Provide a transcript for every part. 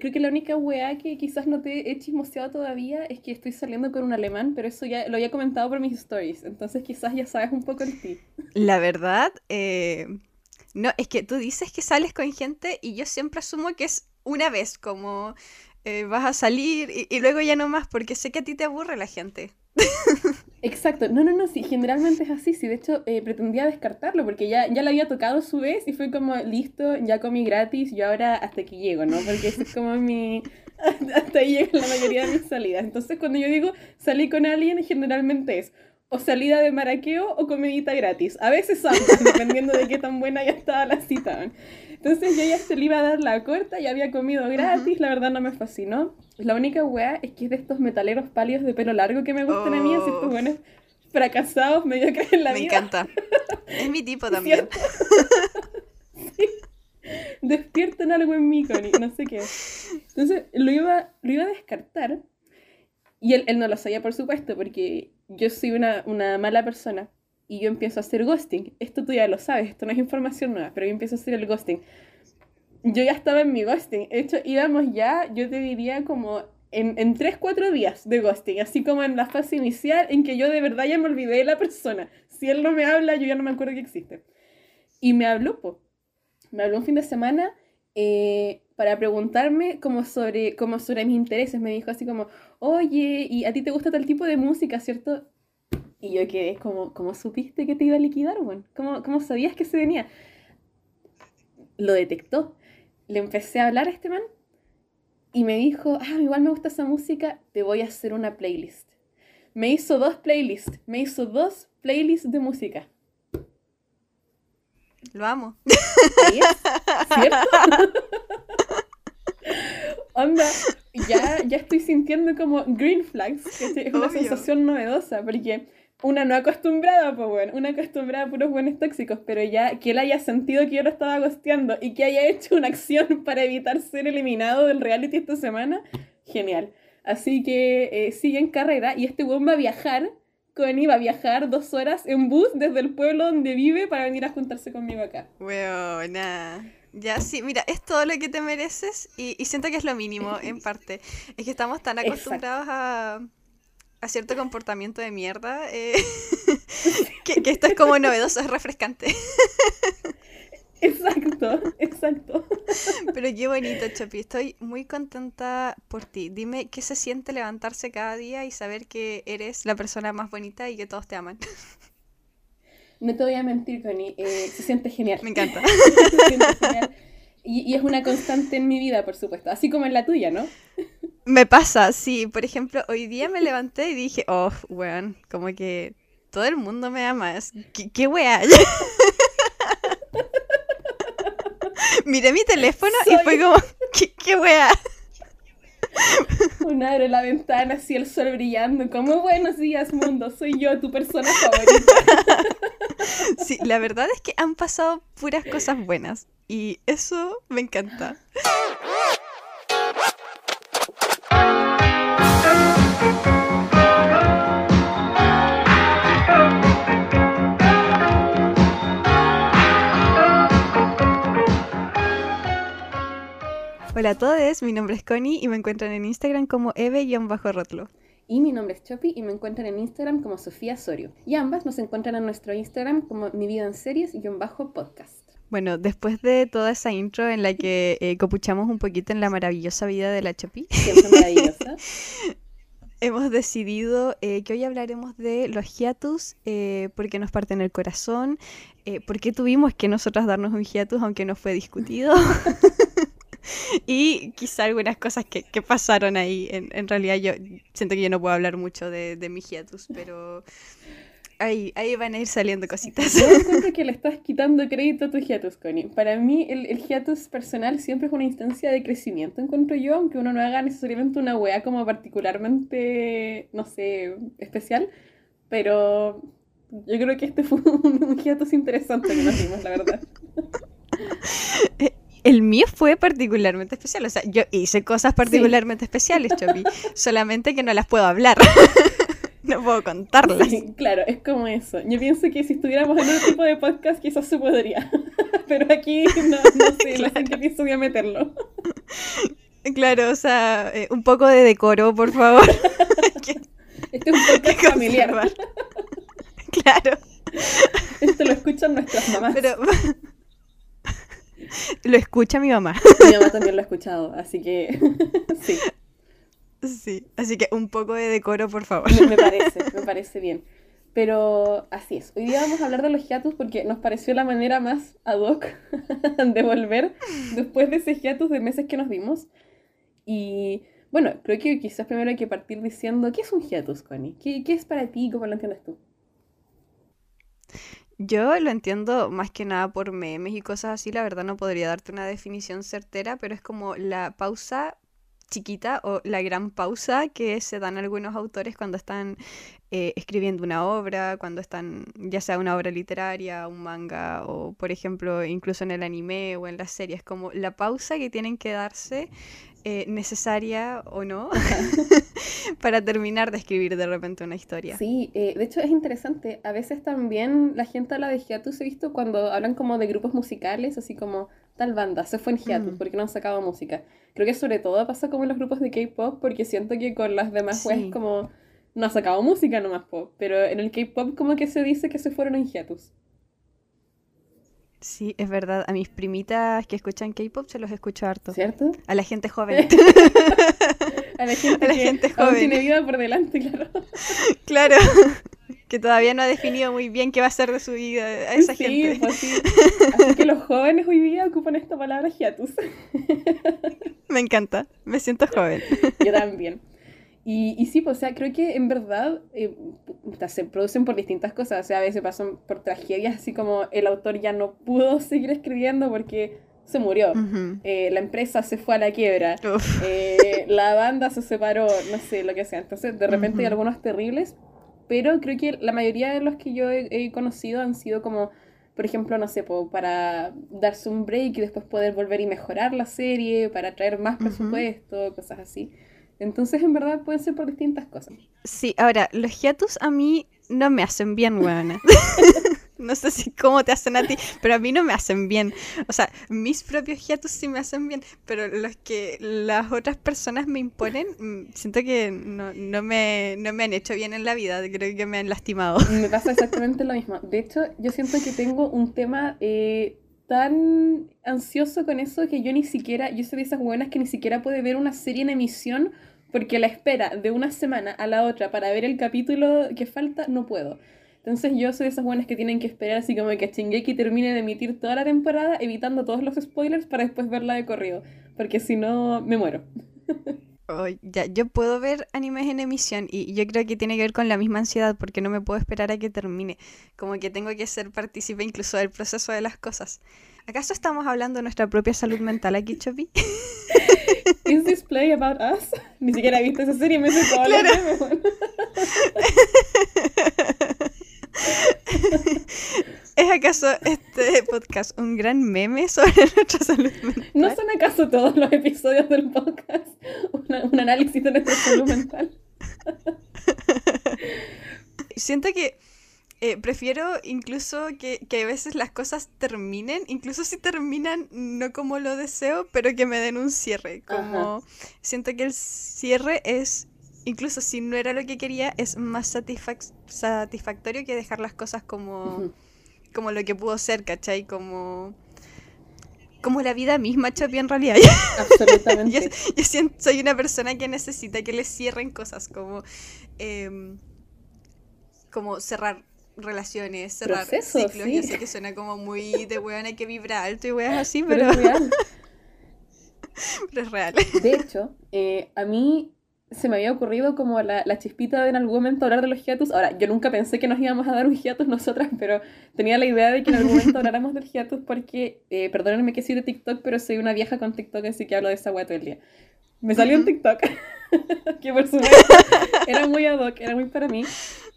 creo que la única weá que quizás no te he chismoseado todavía es que estoy saliendo con un alemán, pero eso ya lo había comentado por mis stories, entonces quizás ya sabes un poco el ti. La verdad, eh, no, es que tú dices que sales con gente y yo siempre asumo que es una vez, como eh, vas a salir y, luego ya no más, porque sé que a ti te aburre la gente. Exacto, no, no, no, sí, generalmente es así, sí, de hecho eh, pretendía descartarlo porque ya, ya le había tocado su vez y fue como, listo, ya comí gratis, yo ahora hasta aquí llego, ¿no? Porque es como mi, hasta ahí llega la mayoría de mis salidas. Entonces cuando yo digo salí con alguien, generalmente es o salida de maraqueo o comidita gratis, a veces ambas, dependiendo de qué tan buena ya estaba la cita. Entonces yo ya se le iba a dar la corta, ya había comido gratis, la verdad no me fascinó. La única weá es que es de estos metaleros pálidos de pelo largo que me gustan a mí, así estos oh. buenos fracasados, medio que en la vida. Me encanta. Es mi tipo también. sí. Despiertan algo en mí, Connie, no sé qué. Entonces lo iba, lo iba a descartar. Y él, él no lo sabía, por supuesto, porque yo soy una, una mala persona y yo empiezo a hacer ghosting. Esto tú ya lo sabes, esto no es información nueva, pero yo empiezo a hacer el ghosting. Yo ya estaba en mi ghosting. De hecho, íbamos ya, yo te diría como en, en 3, 4 días de ghosting, así como en la fase inicial en que yo de verdad ya me olvidé de la persona. Si él no me habla, yo ya no me acuerdo que existe. Y me habló, po. Me habló un fin de semana eh, para preguntarme como sobre, como sobre mis intereses. Me dijo así como, oye, ¿y a ti te gusta tal tipo de música, cierto? Y yo quedé como, ¿cómo supiste que te iba a liquidar, bueno? ¿Cómo, ¿Cómo sabías que se venía? Lo detectó. Le empecé a hablar a este man y me dijo, ah, igual me gusta esa música, te voy a hacer una playlist. Me hizo dos playlists, me hizo dos playlists de música. Lo amo. ¿Cierto? Onda, ya, ya estoy sintiendo como green flags, que es una sensación novedosa, porque una no acostumbrada, pues bueno, una acostumbrada a puros buenos tóxicos, pero ya que él haya sentido que yo lo estaba gosteando y que haya hecho una acción para evitar ser eliminado del reality esta semana, genial. Así que eh, sigue en carrera y este weón va a viajar, Connie va a viajar dos horas en bus desde el pueblo donde vive para venir a juntarse conmigo acá. Weona. Ya, sí, mira, es todo lo que te mereces y, y siento que es lo mínimo en parte. Es que estamos tan acostumbrados a a cierto comportamiento de mierda, eh, que, esto es como novedoso, es refrescante. Exacto, exacto. Pero qué bonito, Chopi. Estoy muy contenta por ti. Dime qué se siente levantarse cada día y saber que eres la persona más bonita y que todos te aman. No te voy a mentir, Connie. Eh, se siente genial. Me encanta. se siente genial. Y, y, es una constante en mi vida, por supuesto. Así como en la tuya, ¿no? Me pasa, sí. Por ejemplo, hoy día me levanté y dije, oh, weón, como que todo el mundo me ama. ¿Qué, qué weá? Miré mi teléfono y fue como, ¿qué, qué weá? Una abre la ventana, así el sol brillando, como buenos días mundo, soy yo, tu persona favorita. Sí, la verdad es que han pasado puras cosas buenas y eso me encanta. Hola a todos, mi nombre es Connie y me encuentran en Instagram como eve-rotlo. Y mi nombre es Chopi y me encuentran en Instagram como Sofía Sorio. Y ambas nos encuentran en nuestro Instagram como Mi Vida en Series-podcast. Bueno, después de toda esa intro en la que eh, copuchamos un poquito en la maravillosa vida de la Chopi. Siempre maravillosa. hemos decidido eh, que hoy hablaremos de los hiatus, eh, porque nos parten el corazón, eh, porque tuvimos que nosotras darnos un hiatus aunque no fue discutido. y quizá algunas cosas que, pasaron ahí. En, realidad yo siento que yo no puedo hablar mucho de, de mi hiatus, pero ahí, ahí van a ir saliendo cositas. Yo siento que le estás quitando crédito a tu hiatus, Connie. Para mí el, el hiatus personal siempre es una instancia de crecimiento, encuentro yo, aunque uno no haga necesariamente una wea como particularmente, no sé, especial. Pero yo creo que este fue un, un hiatus interesante que nos dimos, la verdad. El mío fue particularmente especial. O sea, yo hice cosas particularmente especiales, Chopi. solamente que no las puedo hablar. no puedo contarlas. claro, es como eso. Yo pienso que si estuviéramos en otro tipo de podcast, quizás se podría. Pero aquí no, no sé, la gente pienso voy a meterlo. Claro, o sea, eh, un poco de decoro, por favor. este es un podcast familiar. claro. Esto lo escuchan nuestras mamás. Pero... lo escucha mi mamá. Mi mamá también lo ha escuchado, así que sí. Sí, así que un poco de decoro, por favor. Me, parece, me parece bien. Pero así es. Hoy día vamos a hablar de los hiatus porque nos pareció la manera más ad hoc de volver después de ese hiatus de meses que nos dimos. Y bueno, creo que quizás primero hay que partir diciendo, ¿qué es un hiatus, Connie? ¿Qué, qué es para ti? ¿Cómo lo entiendes tú? Yo lo entiendo más que nada por memes y cosas así, la verdad no podría darte una definición certera, pero es como la pausa chiquita o la gran pausa que se dan algunos autores cuando están eh, escribiendo una obra, cuando están, ya sea una obra literaria, un manga, o por ejemplo, incluso en el anime o en las series, como la pausa que tienen que darse, eh, necesaria o no, para terminar de escribir de repente una historia. Sí, eh, de hecho es interesante. A veces también la gente habla de hiatus, he visto cuando hablan como de grupos musicales, así como tal banda se fue en hiatus porque no han sacado música. Creo que sobre todo pasa como en los grupos de K-pop, porque siento que con las demás sí. como no ha sacado música nomás pop, pero en el K-pop como que se dice que se fueron en hiatus. Sí, es verdad. A mis primitas que escuchan K-pop se los escucho harto. ¿Cierto? A la gente joven. a la gente, a la gente joven. tiene vida por delante, claro. claro. Que todavía no ha definido muy bien qué va a ser de su vida a esa sí, gente. Pues sí. Así que los jóvenes hoy día ocupan esta palabra hiatus. Me encanta. Me siento joven. Yo también. Y, y, sí, pues, o sea, creo que en verdad eh, se producen por distintas cosas. O sea, a veces pasan por tragedias, así como el autor ya no pudo seguir escribiendo porque se murió. Uh -huh. eh, la empresa se fue a la quiebra. Eh, la banda se separó, no sé, lo que sea. Entonces, de repente uh -huh. hay algunos terribles. Pero creo que la mayoría de los que yo he, he conocido han sido como, por ejemplo, no sé, po, para darse un break y después poder volver y mejorar la serie, para traer más presupuesto, uh -huh. cosas así. Entonces, en verdad, pueden ser por distintas cosas. Sí, ahora, los hiatus a mí no me hacen bien, weona. no sé si cómo te hacen a ti, pero a mí no me hacen bien. O sea, mis propios hiatus sí me hacen bien, pero los que las otras personas me imponen, mm, siento que no, no, me, no me han hecho bien en la vida, creo que me han lastimado. Me pasa exactamente lo mismo. De hecho, yo siento que tengo un tema... Eh, tan ansioso con eso que yo ni siquiera, yo soy de esas buenas que ni siquiera puede ver una serie en emisión porque la espera de una semana a la otra para ver el capítulo que falta, no puedo. Entonces yo soy de esas buenas que tienen que esperar así como que Shingeki termine de emitir toda la temporada, evitando todos los spoilers para después verla de corrido, porque si no me muero. Oh, ya, yo puedo ver animes en emisión y yo creo que tiene que ver con la misma ansiedad porque no me puedo esperar a que termine. Como que tengo que ser partícipe incluso del proceso de las cosas. ¿Acaso estamos hablando de nuestra propia salud mental aquí, Chopi? ¿Is this play about us? Ni siquiera he visto esa serie me sé todo claro. ¿Es acaso este podcast un gran meme sobre nuestra salud mental? ¿No son acaso todos los episodios del podcast una, un análisis de nuestra salud mental? Siento que eh, prefiero incluso que, que, a veces las cosas terminen, incluso si terminan no como lo deseo, pero que me den un cierre. Como Ajá. siento que el cierre es, incluso si no era lo que quería, es más satisfac satisfactorio que dejar las cosas como, uh -huh. como lo que pudo ser, ¿cachai? Como como la vida misma, Chopi, en realidad. Absolutamente. yo, yo siento, soy una persona que necesita que le cierren cosas, como, eh, como cerrar relaciones, cerrar Proceso, ciclos. Sí. Yo sé que suena como muy de weona que vibra alto y weas así, pero... Pero es real. pero es real. De hecho, eh, a mí se me había ocurrido como la, la, chispita de en algún momento hablar de los hiatus. Ahora, yo nunca pensé que nos íbamos a dar un hiatus nosotras, pero tenía la idea de que en algún momento habláramos del hiatus porque, eh, perdónenme que soy de TikTok, pero soy una vieja con TikTok, así que hablo de esa wea todo el día. Me salió un TikTok, que por supuesto era muy ad hoc, era muy para mí.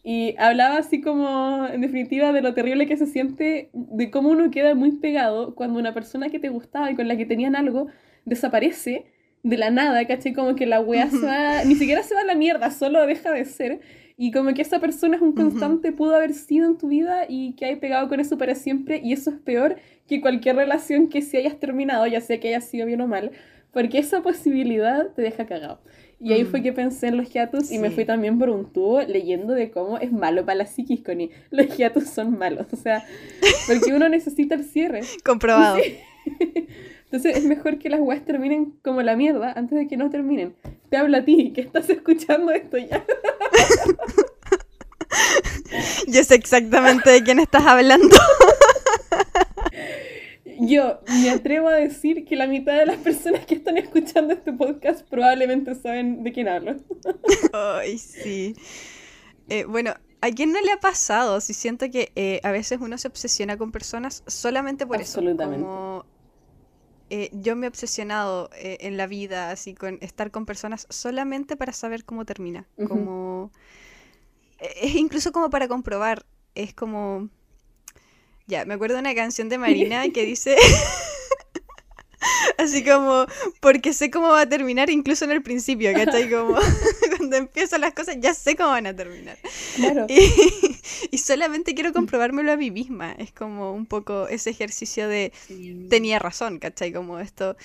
Y hablaba así como, en definitiva, de lo terrible que se siente, de cómo uno queda muy pegado cuando una persona que te gustaba y con la que tenían algo desaparece de la nada, ¿cachai? Como que la wea se va, ni siquiera se va a la mierda, solo deja de ser. Y como que esa persona es un constante, uh -huh. pudo haber sido en tu vida y que hay pegado con eso para siempre. Y eso es peor que cualquier relación que si hayas terminado, ya sea que haya sido bien o mal, Porque esa posibilidad te deja cagado. Y ahí fue mm. que pensé en los hiatus y me fui también por un tubo leyendo de cómo es malo para la psiquis, Connie. Los hiatus son malos, o sea, porque uno necesita el cierre. Comprobado. Entonces es mejor que las weas terminen como la mierda antes de que no terminen. Te hablo a ti, que estás escuchando esto ya. Yo sé exactamente de quién estás hablando. Yo me atrevo a decir que la mitad de las personas que están escuchando este podcast probablemente saben de quién hablo. Ay, sí. Eh, bueno, ¿a quién no le ha pasado? Si siento que eh, a veces uno se obsesiona con personas solamente por eso. Como, eh, yo me he obsesionado en la vida, así, con estar con personas solamente para saber cómo termina. Como. Es incluso como para comprobar. Es como ya, me acuerdo de una canción de Marina que dice. Así como, porque sé cómo va a terminar incluso en el principio, ¿cachai? Como cuando empiezan las cosas ya sé cómo van a terminar. Claro. Y, solamente quiero comprobármelo a mí misma. Es como un poco ese ejercicio de tenía razón, ¿cachai? Como esto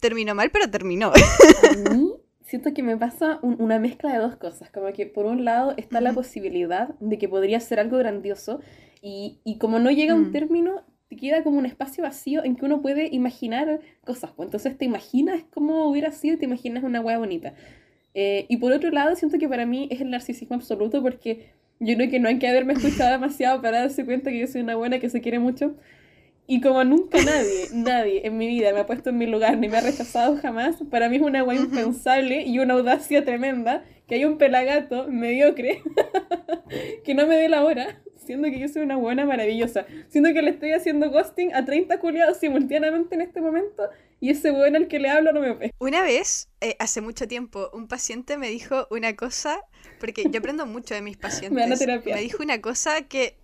terminó mal, pero terminó. A mí siento que me pasa una mezcla de dos cosas. Como que por un lado está la posibilidad de que podría ser algo grandioso y, y como no llega a un mm. término, te queda como un espacio vacío en que uno puede imaginar cosas. Pues. Entonces te imaginas cómo hubiera sido y te imaginas una hueá bonita. Eh, y por otro lado, siento que para mí es el narcisismo absoluto porque yo creo que no hay que haberme escuchado demasiado para darse cuenta que yo soy una buena que se quiere mucho. Y como nunca nadie, nadie en mi vida me ha puesto en mi lugar ni me ha rechazado jamás, para mí es una hueá impensable y una audacia tremenda que hay un pelagato mediocre que no me dé la hora siendo que yo soy una buena maravillosa, siendo que le estoy haciendo ghosting a 30 culiados simultáneamente en este momento y ese weón al que le hablo no me ve. Una vez, eh, hace mucho tiempo, un paciente me dijo una cosa, porque yo aprendo mucho de mis pacientes. me, terapia. me dijo una cosa que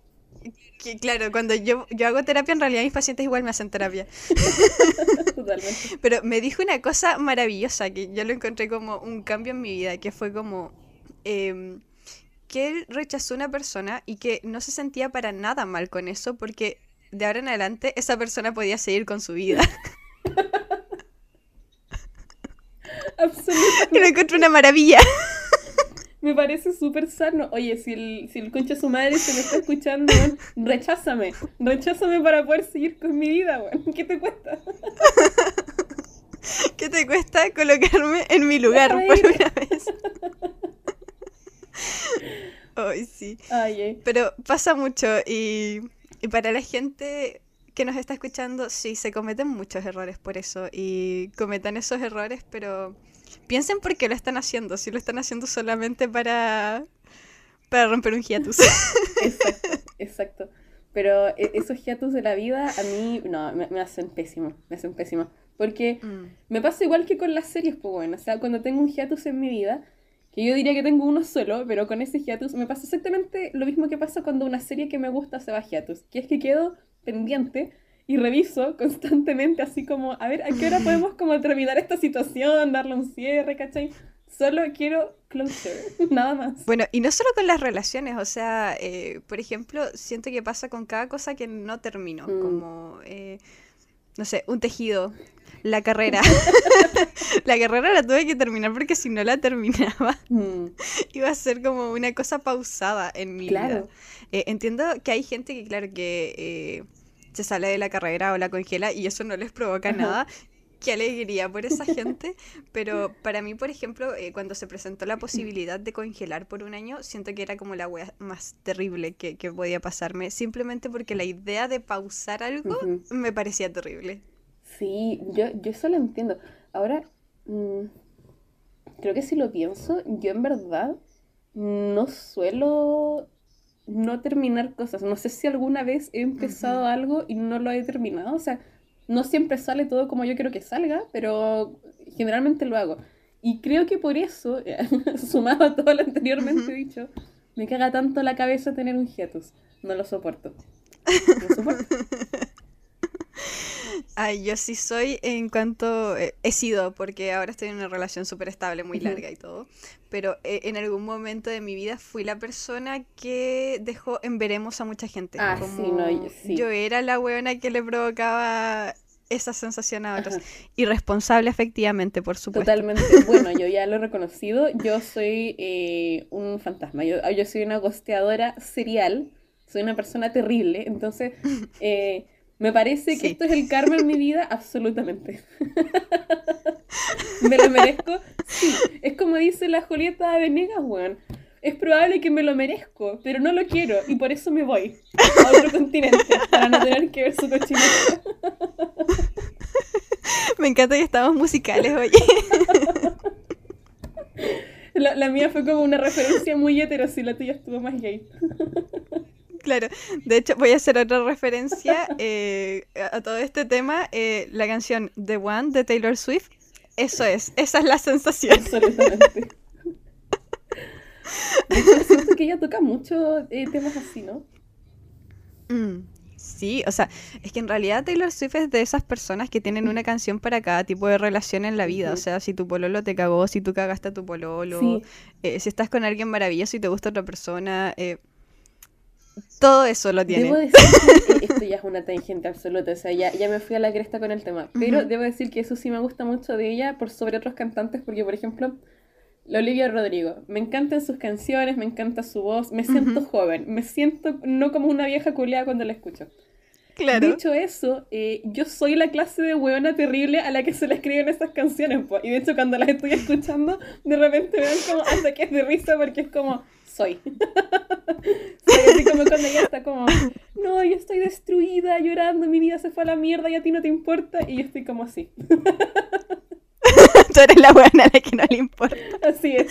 que, claro, cuando yo, yo hago terapia, en realidad mis pacientes igual me hacen terapia. Totalmente. Pero me dijo una cosa maravillosa que yo lo encontré como un cambio en mi vida, que fue como, em, que él rechazó una persona y que no se sentía para nada mal con eso porque de ahora en adelante esa persona podía seguir con su vida. Absolutamente. Y lo encontré una maravilla. Me parece súper sano. Oye, si el, si el concha su madre se me está escuchando, recházame. Recházame para poder seguir con mi vida, weón. ¿Qué te cuesta? ¿Qué te cuesta colocarme en mi lugar por una vez? Ay, sí. Ay, Pero pasa mucho y, y para la gente que nos está escuchando, sí, se cometen muchos errores por eso y cometan esos errores, pero piensen por qué lo están haciendo, si lo están haciendo solamente para, para romper un hiatus. Exacto, exacto. Pero e, esos hiatus de la vida a mí, no, me, hacen pésimo, me hacen pésimo. Porque mm. me pasa igual que con las series, pues bueno, o sea, cuando tengo un hiatus en mi vida, que yo diría que tengo uno solo, pero con ese hiatus me pasa exactamente lo mismo que pasa cuando una serie que me gusta se va a hiatus, que es que quedo pendiente y reviso constantemente así como, a ver, ¿a qué hora podemos como terminar esta situación, darle un cierre, ¿cachai? Solo quiero closure, nada más. Bueno, y no solo con las relaciones, o sea, eh, por ejemplo, siento que pasa con cada cosa que no termino, mm. como, eh, no sé, un tejido, la carrera. la carrera la tuve que terminar porque si no la terminaba, mm. iba a ser como una cosa pausada en mi vida. Eh, entiendo que hay gente que, claro, que eh, se sale de la carrera o la congela y eso no les provoca nada. Qué alegría por esa gente. Pero para mí, por ejemplo, eh, cuando se presentó la posibilidad de congelar por un año, siento que era como la wea más terrible que, podía pasarme. Simplemente porque la idea de pausar algo me parecía terrible. Sí, yo, yo eso lo entiendo. Ahora, mm, creo que si lo pienso, yo en verdad no suelo no terminar cosas. No sé si alguna vez he empezado algo y no lo he terminado. O sea, no siempre sale todo como yo quiero que salga, pero generalmente lo hago. Y creo que por eso, sumado a todo lo anteriormente dicho, me caga tanto la cabeza tener un hiatus. No lo soporto. No lo soporto. Ay, yo sí soy en cuanto eh, he sido, porque ahora estoy en una relación súper estable, muy larga y todo, pero eh, en algún momento de mi vida fui la persona que dejó en veremos a mucha gente. Ah, sí, no, yo, era la weona que le provocaba esa sensación a otros. Irresponsable efectivamente, por supuesto. Totalmente. Bueno, yo ya lo he reconocido. Yo soy eh, un fantasma. Yo, yo, soy una gosteadora serial. Soy una persona terrible. Entonces, eh, me parece que esto es el karma en mi vida, absolutamente. ¿Me lo merezco? Sí. Es como dice la Julieta Venegas, weón es probable que me lo merezco, pero no lo quiero y por eso me voy a otro continente para no tener que ver su cochineta. Me encanta que estamos musicales, oye. La, la, mía fue como una referencia muy hetero, si la tuya estuvo más gay. Claro, de hecho voy a hacer otra referencia eh, a todo este tema. Eh, la canción The One de Taylor Swift, eso es, esa es la sensación. Absolutamente. siento que ella toca mucho eh, temas así, ¿no? Mm, sí, o sea, es que en realidad Taylor Swift es de esas personas que tienen una canción para cada tipo de relación en la vida. O sea, si tu pololo te cagó, si tú cagaste a tu pololo, si estás con alguien maravilloso y te gusta otra persona, eh, todo eso lo tiene. Debo decir que esto ya es una tangente absoluta, o sea, ya, ya me fui a la cresta con el tema. Pero debo decir que eso sí me gusta mucho de ella por sobre otros cantantes, porque por ejemplo la Olivia Rodrigo. Me encantan sus canciones, me encanta su voz, me siento joven, me siento no como una vieja culeada cuando la escucho. Claro. Dicho eso, eh, yo soy la clase de hueona terrible a la que se le escriben esas canciones. Y de hecho, cuando las estoy escuchando, de repente me dan como ataques de risa porque es como, soy. soy así como cuando ella está como, no, yo estoy destruida, llorando, mi vida se fue a la mierda y a ti no te importa. Y yo estoy como así. tú eres la buena a la que no le importa. Así es.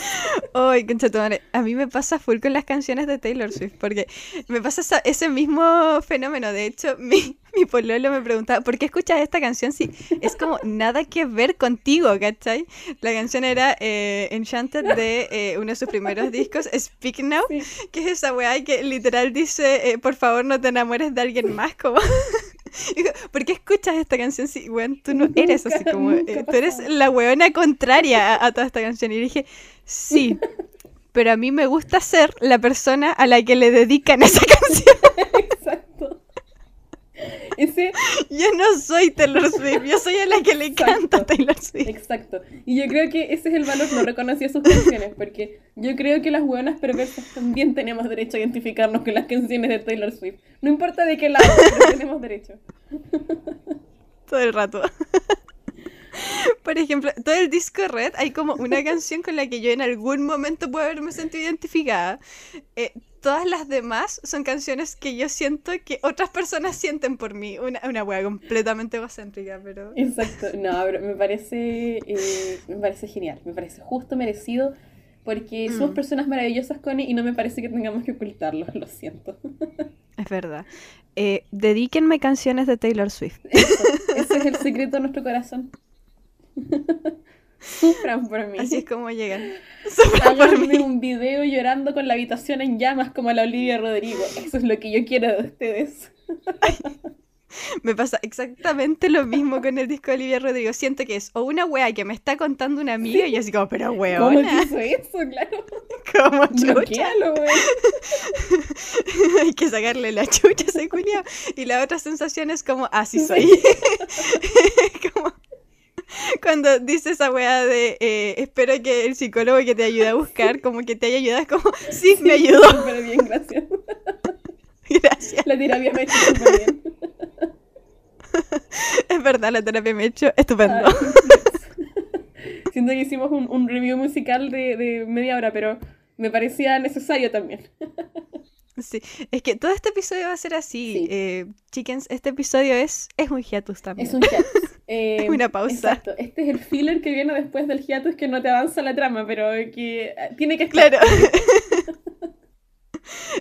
Ay, madre. A mí me pasa full con las canciones de Taylor Swift, porque me pasa ese mismo fenómeno. De hecho, mi, mi pololo me preguntaba, ¿por qué escuchas esta canción si es como nada que ver contigo, ¿cachai? La canción era eh, Enchanted de eh, uno de sus primeros discos, Speak Now, que es esa weá que literal dice, eh, por favor no te enamores de alguien más, como... ¿Por qué escuchas esta canción si, weón, tú no eres así como... tú eres la weona contraria a, a toda esta canción? Y dije, sí, pero a mí me gusta ser la persona a la que le dedican esa canción. Ese... Yo no soy Taylor Swift, yo soy a la que le canta Taylor Swift. Exacto. Y yo creo que ese es el valor, no reconocía sus canciones, porque yo creo que las buenas perversas también tenemos derecho a identificarnos con las canciones de Taylor Swift. No importa de qué lado, pero tenemos derecho. Todo el rato. Por ejemplo, todo el disco Red hay como una canción con la que yo en algún momento puedo haberme sentido identificada. Eh, todas las demás son canciones que yo siento que otras personas sienten por mí. Una, una wea completamente egocéntrica, pero. Exacto, no, pero me parece, eh, me parece genial, me parece justo merecido. Porque somos mm. personas maravillosas, Connie, y no me parece que tengamos que ocultarlo, lo siento. Es verdad. Eh, dedíquenme canciones de Taylor Swift. ese es el secreto de nuestro corazón. Sufran por mí. Así es como llegan. Sufran por mí. un video llorando con la habitación en llamas como la Olivia Rodrigo. Eso es lo que yo quiero de ustedes. me pasa exactamente lo mismo con el disco de Olivia Rodrigo. Siento que es o una wea que me está contando una amiga y yo así como, pero wea. ¿Cómo hizo eso? Claro. Como chucha. Hay que sacarle la chucha a ese Y la otra sensación es como, así ah, soy. como cuando dice esa weá de eh, espero que el psicólogo que te ayude a buscar, como que te haya ayudado, como sí, me ayudó. Súper bien, gracias. Gracias. La terapia me ha hecho súper bien. Es verdad, la terapia me ha hecho estupendo. Siento que hicimos un, un review musical de, de media hora, pero me parecía necesario también. Sí, es que todo este episodio va a ser así. Eh, chickens, este episodio es, es un hiatus también. Es un hiatus. Eh, una pausa. Exacto. Este es el filler que viene después del hiatus que no te avanza la trama, pero que eh, tiene que estar. Claro.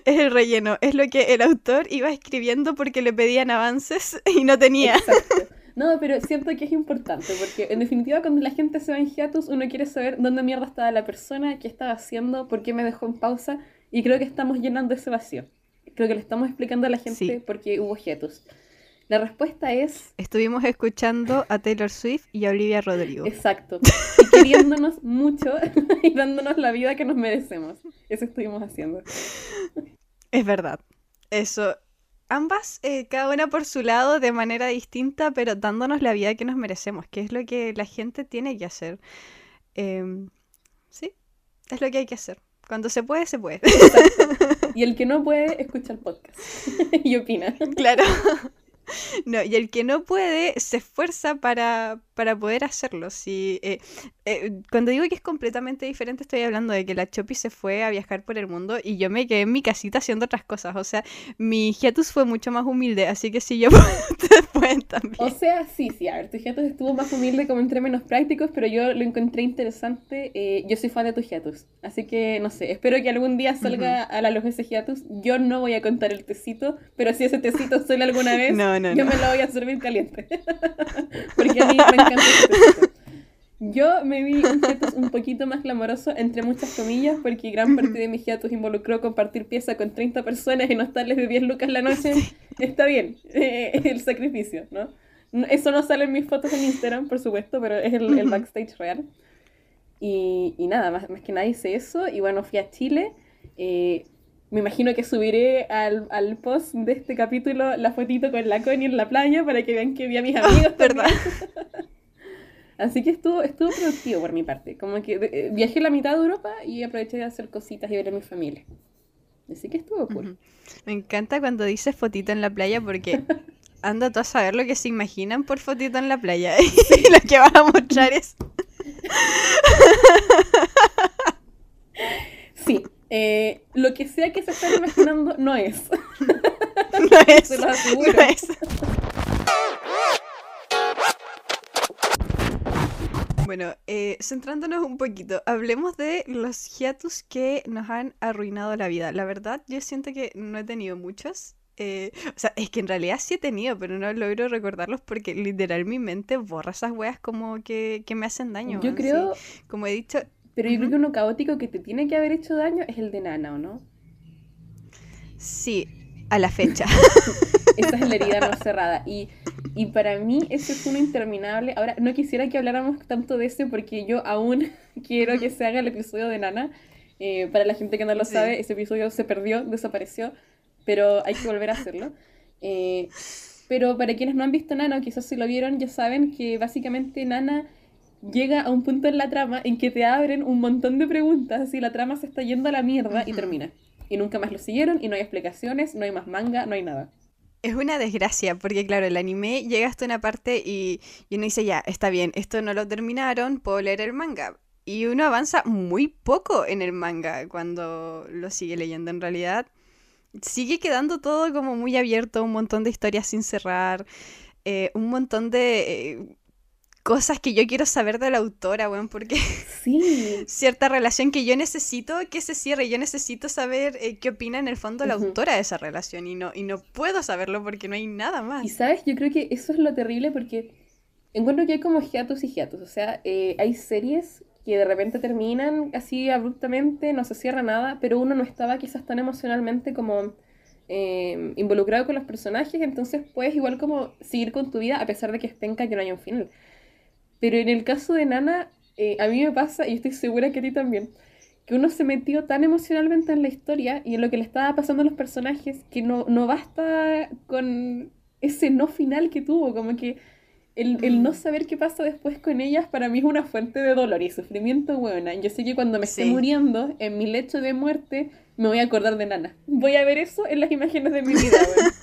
es el relleno. Es lo que el autor iba escribiendo porque le pedían avances y no tenía. Exacto. No, pero siento que es importante, porque en definitiva cuando la gente se va en hiatus, uno quiere saber dónde mierda estaba la persona, qué estaba haciendo, por qué me dejó en pausa, y creo que estamos llenando ese vacío. Creo que le estamos explicando a la gente por qué hubo hiatus. La respuesta es... Estuvimos escuchando a Taylor Swift y a Olivia Rodrigo. Exacto. Y queriéndonos mucho y dándonos la vida que nos merecemos. Eso estuvimos haciendo. Es verdad. Eso ambas, eh, cada una por su lado, de manera distinta, pero dándonos la vida que nos merecemos, que es lo que la gente tiene que hacer. Em, sí, es lo que hay que hacer. Cuando se puede, se puede. Y el que no puede, escucha el podcast y opina. Claro. No, y el que no puede se esfuerza para, para poder hacerlo. Si, eh, eh, cuando digo que es completamente diferente, estoy hablando de que la Chopi se fue a viajar por el mundo y yo me quedé en mi casita haciendo otras cosas. O sea, mi hiatus fue mucho más humilde, así que si yo puedo, también. O sea, sí, sí, a ver, tu hiatus estuvo más humilde como entre menos prácticos, pero yo lo encontré interesante. Eh, yo soy fan de tu hiatus, así que no sé, espero que algún día salga a la luz ese hiatus. Yo no voy a contar el tecito, pero si ese tecito suena alguna vez, yo me lo voy a servir caliente. Porque a mí me. Yo me vi un hiatus un poquito más glamoroso, entre muchas comillas, porque gran parte de mis hiatus involucró compartir pieza con 30 personas y no estarles de 10 lucas la noche. Está bien, eh, el sacrificio, ¿no? Eso no sale en mis fotos en Instagram, por supuesto, pero es el, el backstage real. Y, y, nada, más, más que nada hice eso. Y bueno, fui a Chile. Eh, me imagino que subiré al, al, post de este capítulo la fotito con la Connie en la playa para que vean que vi a mis amigos. ¿verdad? Así que estuvo, estuvo productivo por mi parte. Como que eh, viajé la mitad de Europa y aproveché de hacer cositas y ver a mi familia. Así que estuvo cool. Me encanta cuando dices fotito en la playa porque anda tú a saber lo que se imaginan por fotito en la playa. Y lo que vas a mostrar es. sí, eh, lo que sea que se están imaginando no es. no es. Se lo aseguro. No es. Bueno, eh, centrándonos un poquito, hablemos de los hiatus que nos han arruinado la vida. La verdad, yo siento que no he tenido muchos. Eh, o sea, es que en realidad sí he tenido, pero no logro recordarlos porque literal mi mente borra esas weas como que, que me hacen daño. Yo creo, como he dicho... Pero yo creo que uno caótico que te tiene que haber hecho daño es el de Nana, ¿o no? Sí, a la fecha. Esa es la herida no cerrada. Y, y para mí ese es uno interminable. Ahora, no quisiera que habláramos tanto de ese porque yo aún quiero que se haga el episodio de Nana. Eh, para la gente que no lo sabe, ese episodio se perdió, desapareció, pero hay que volver a hacerlo. Eh, pero para quienes no han visto Nana, o quizás si lo vieron, ya saben que básicamente Nana llega a un punto en la trama en que te abren un montón de preguntas y la trama se está yendo a la mierda y termina. Y nunca más lo siguieron y no hay explicaciones, no hay más manga, no hay nada. Es una desgracia, porque claro, el anime llega hasta una parte y, uno dice, ya, está bien, esto no lo terminaron, puedo leer el manga. Y uno avanza muy poco en el manga cuando lo sigue leyendo en realidad. Sigue quedando todo como muy abierto, un montón de historias sin cerrar, eh, un montón de... Eh, cosas que yo quiero saber de la autora, weón, porque sí. cierta relación que yo necesito que se cierre, yo necesito saber eh, qué opina en el fondo la autora de esa relación y no, y no puedo saberlo porque no hay nada más. Y sabes, yo creo que eso es lo terrible porque encuentro que hay como hiatus y hiatus, o sea, eh, hay series que de repente terminan así abruptamente, no se cierra nada, pero uno no estaba quizás tan emocionalmente como... Eh, involucrado con los personajes, entonces puedes igual como seguir con tu vida a pesar de que es penca que no haya un final. Pero en el caso de Nana, eh, a mí me pasa, y estoy segura que a ti también, que uno se metió tan emocionalmente en la historia y en lo que le estaba pasando a los personajes que no, no basta con ese no final que tuvo, como que el, el, no saber qué pasa después con ellas para mí es una fuente de dolor y sufrimiento buena. Yo sé que cuando me esté muriendo, en mi lecho de muerte, me voy a acordar de Nana. Voy a ver eso en las imágenes de mi vida,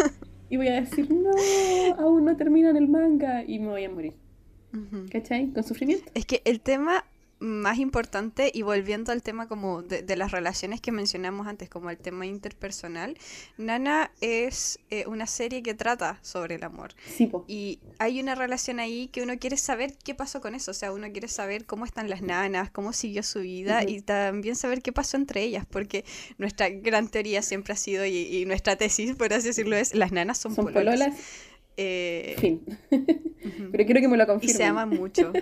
Y voy a decir, no, aún no termina el manga y me voy a morir. ¿Cachai? Con sufrimiento. Es que el tema más importante, y volviendo al tema como de, las relaciones que mencionamos antes, como el tema interpersonal, Nana es eh, una serie que trata sobre el amor. Sí, Y hay una relación ahí que uno quiere saber qué pasó con eso, o sea, uno quiere saber cómo están las nanas, cómo siguió su vida y también saber qué pasó entre ellas, porque nuestra gran teoría siempre ha sido, y, nuestra tesis, por así decirlo, es las nanas son, son pololas. Eh, fin. Pero quiero que me lo confirmen. Y se aman mucho.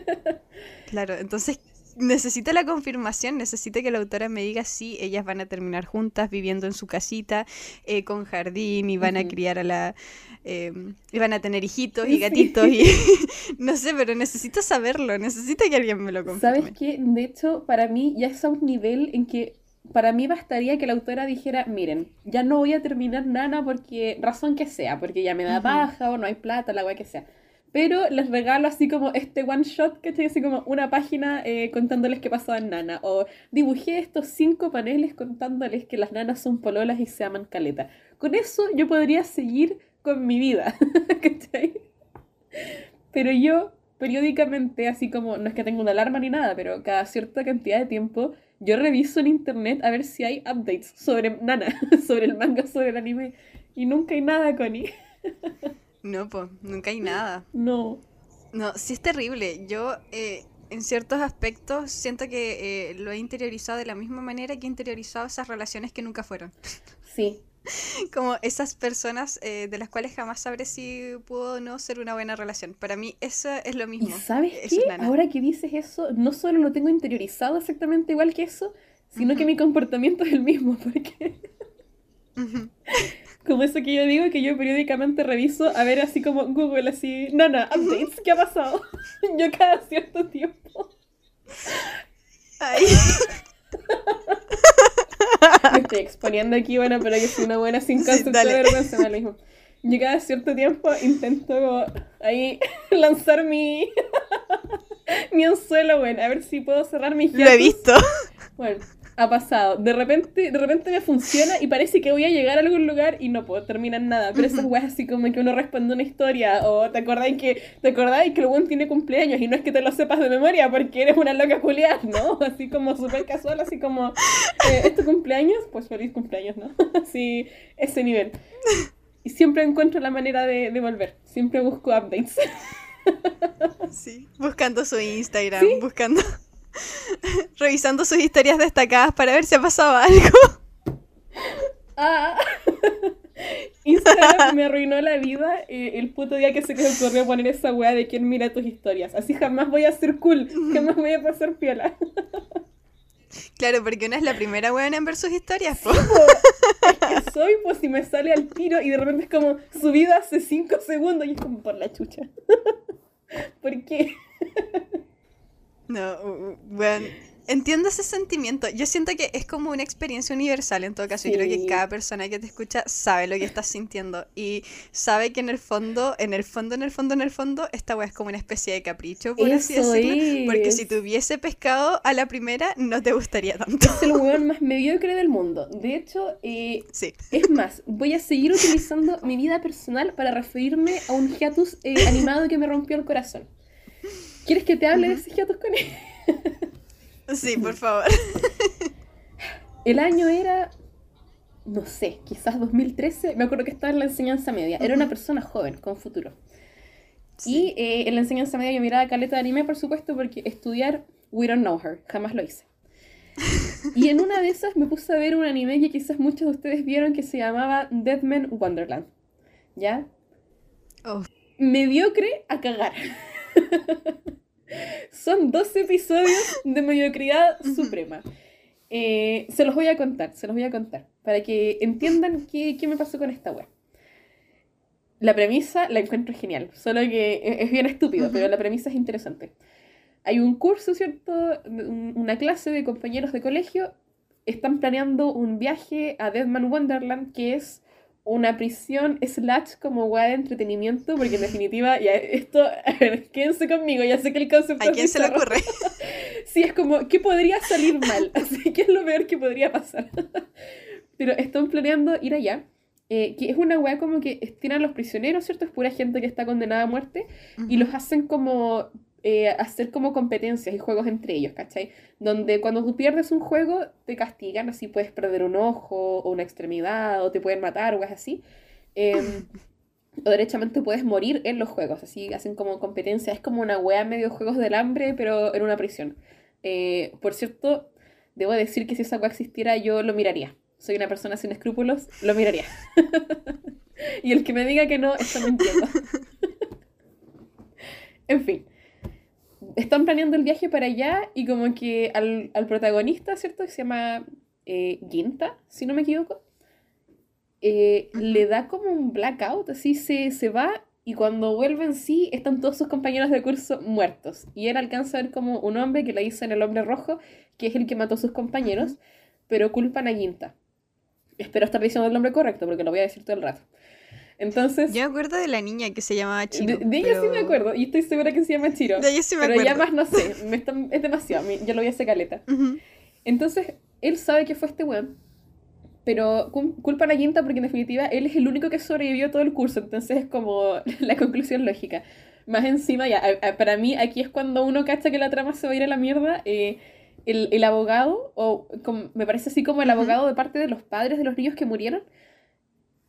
claro, entonces necesito la confirmación, necesito que la autora me diga si ellas van a terminar juntas, viviendo en su casita, eh, con jardín, y van a criar a la... Eh, y van a tener hijitos y gatitos, y no sé, pero necesito saberlo, necesito que alguien me lo confirme. ¿Sabes qué? De hecho, para mí ya es a un nivel en que para mí bastaría que la autora dijera, miren, ya no voy a terminar Nana porque razón que sea, porque ya me da paja o no hay plata, la weá que sea. Pero les regalo así como este one shot, que Así como una página eh, contándoles qué pasó en Nana. O dibujé estos cinco paneles contándoles que las nanas son pololas y se aman caleta. Con eso yo podría seguir con mi vida. ¿Cachai? Pero yo, periódicamente, así como, no es que tenga una alarma ni nada, pero cada cierta cantidad de tiempo, yo reviso en internet a ver si hay updates sobre Nana, sobre el manga, sobre el anime. Y nunca hay nada, Connie. No, pues, nunca hay nada. No. No, sí es terrible. Yo, eh, en ciertos aspectos, siento que eh, lo he interiorizado de la misma manera que he interiorizado esas relaciones que nunca fueron. Sí. Como esas personas eh, de las cuales jamás sabré si pudo o no ser una buena relación. Para mí eso es lo mismo. ¿Y sabes qué? Ahora que dices eso, no solo lo tengo interiorizado exactamente igual que eso, sino que mi comportamiento es el mismo, porque... Como eso que yo digo, que yo periódicamente reviso a ver así como Google, así, nana, updates, ¿qué ha pasado? yo cada cierto tiempo. Ay. Me estoy exponiendo aquí, bueno, pero que soy una buena sin concepto de vergüenza, me lo Yo cada cierto tiempo intento ahí lanzar mi, mi anzuelo, bueno, a ver si puedo cerrar mi Lo he visto. Bueno, ha pasado. De repente, de repente me funciona y parece que voy a llegar a algún lugar y no puedo terminar nada. Pero esas weas así como que uno responde una historia o te acordáis que te acordáis que el tiene cumpleaños y no es que te lo sepas de memoria porque eres una loca culiar, ¿no? Así como súper casual, así como eh, ¿es tu cumpleaños? Pues feliz cumpleaños, ¿no? Así, ese nivel. Y siempre encuentro la manera de, de volver. Siempre busco updates. Sí, buscando su Instagram, buscando revisando sus historias destacadas para ver si ha pasado algo. Ah. Instagram me arruinó la vida eh, el puto día que se me ocurrió poner esa weá de quién mira tus historias. Así jamás voy a ser cool, jamás voy a pasar piola. Claro, porque una es la primera weá en ver sus historias, soy, pues si me sale al tiro y de repente es como subida hace 5 segundos y es como por la chucha. ¿Por qué? No, bueno, entiendo ese sentimiento. Yo siento que es como una experiencia universal en todo caso. Yo creo que cada persona que te escucha sabe lo que estás sintiendo y sabe que en el fondo, en el fondo, en el fondo, en el fondo, esta weá es como una especie de capricho, por así decirlo. Porque si tuviese pescado a la primera, no te gustaría tanto. Es el weón más mediocre del mundo. De hecho, eh, es más, voy a seguir utilizando mi vida personal para referirme a un hiatus eh, animado que me rompió el corazón. ¿Quieres que te hable de ese hiatus con él? Sí, por favor. El año era, no sé, quizás 2013. Me acuerdo que estaba en la enseñanza media. Era una persona joven, con futuro. Y eh, en la enseñanza media yo miraba caleta de anime, por supuesto, porque estudiar We Don't Know Her. Jamás lo hice. Y en una de esas me puse a ver un anime que quizás muchos de ustedes vieron que se llamaba Deadman Wonderland. ¿Ya? Oh. Mediocre a cagar. Son dos episodios de mediocridad suprema. Eh, se los voy a contar, se los voy a contar, para que entiendan qué, qué me pasó con esta web. La premisa la encuentro genial, solo que es bien estúpido, pero la premisa es interesante. Hay un curso, ¿cierto? Una clase de compañeros de colegio. Están planeando un viaje a Deadman Wonderland, que es una prisión slash como weá de entretenimiento, porque en definitiva, ya esto, quédense conmigo, ya sé que el concepto ¿A quién se le ocurre? sí, es como, ¿qué podría salir mal? Así que es lo peor que podría pasar. Pero están planeando ir allá, eh, que es una weá como que estiran a los prisioneros, ¿cierto? Es pura gente que está condenada a muerte, y los hacen como eh, hacer como competencias y juegos entre ellos, ¿cachai? Donde cuando tú pierdes un juego te castigan, así puedes perder un ojo o una extremidad o te pueden matar o algo así. Em, o derechamente puedes morir en los juegos, así hacen como competencia, es como una wea medio juegos del hambre, pero en una prisión. Eh, por cierto, debo decir que si esa wea existiera yo lo miraría. Soy una persona sin escrúpulos, lo miraría. y el que me diga que no, está mintiendo. en fin están planeando el viaje para allá y como que al, protagonista, ¿cierto? Que se llama eh, Ginta, si no me equivoco, eh, le da como un blackout, así se, se va y cuando vuelve en sí están todos sus compañeros de curso muertos. Y él alcanza a ver como un hombre que le dice en el hombre rojo, que es el que mató a sus compañeros, pero culpan a Ginta. Espero estar diciendo el nombre correcto porque lo voy a decir todo el rato. Entonces. Yo me acuerdo de la niña que se llamaba Chiro. De, ella sí me acuerdo, y estoy segura que se llama Chiro. De ella sí me pero acuerdo. ya más no sé, me está- es demasiado, ya lo voy a hacer caleta. Entonces, él sabe que fue este weón, pero cul- culpan a Ginta porque en definitiva él es el único que sobrevivió todo el curso, entonces es como la conclusión lógica. Más encima, ya, a- a- para mí aquí es cuando uno cacha que la trama se va a ir a la mierda. eh, el, el abogado, o como- me parece así como el abogado de parte de los padres de los niños que murieron,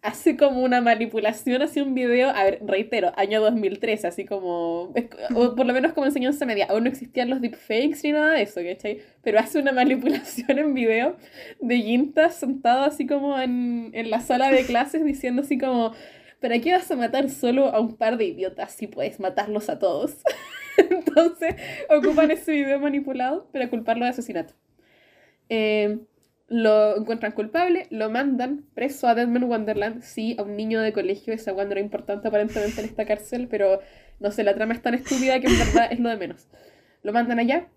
hace como una manipulación, hace un video, a ver, reitero, año 2013, así como, por lo menos como enseñanza media, aún no existían los deepfakes ni nada de eso, ¿cachai? Pero hace una manipulación en video de Ginta sentado así como en, en la sala de clases diciendo así como, ¿para qué vas a matar solo a un par de idiotas si puedes matarlos a todos? Entonces ocupan ese video manipulado para culparlo de asesinato. Eh, lo encuentran culpable, lo mandan preso a Deadman Wonderland, sí, a un niño de colegio, esa weá no era importante aparentemente en esta cárcel, pero no sé, la trama es tan estúpida que en verdad es lo de menos. Lo mandan allá,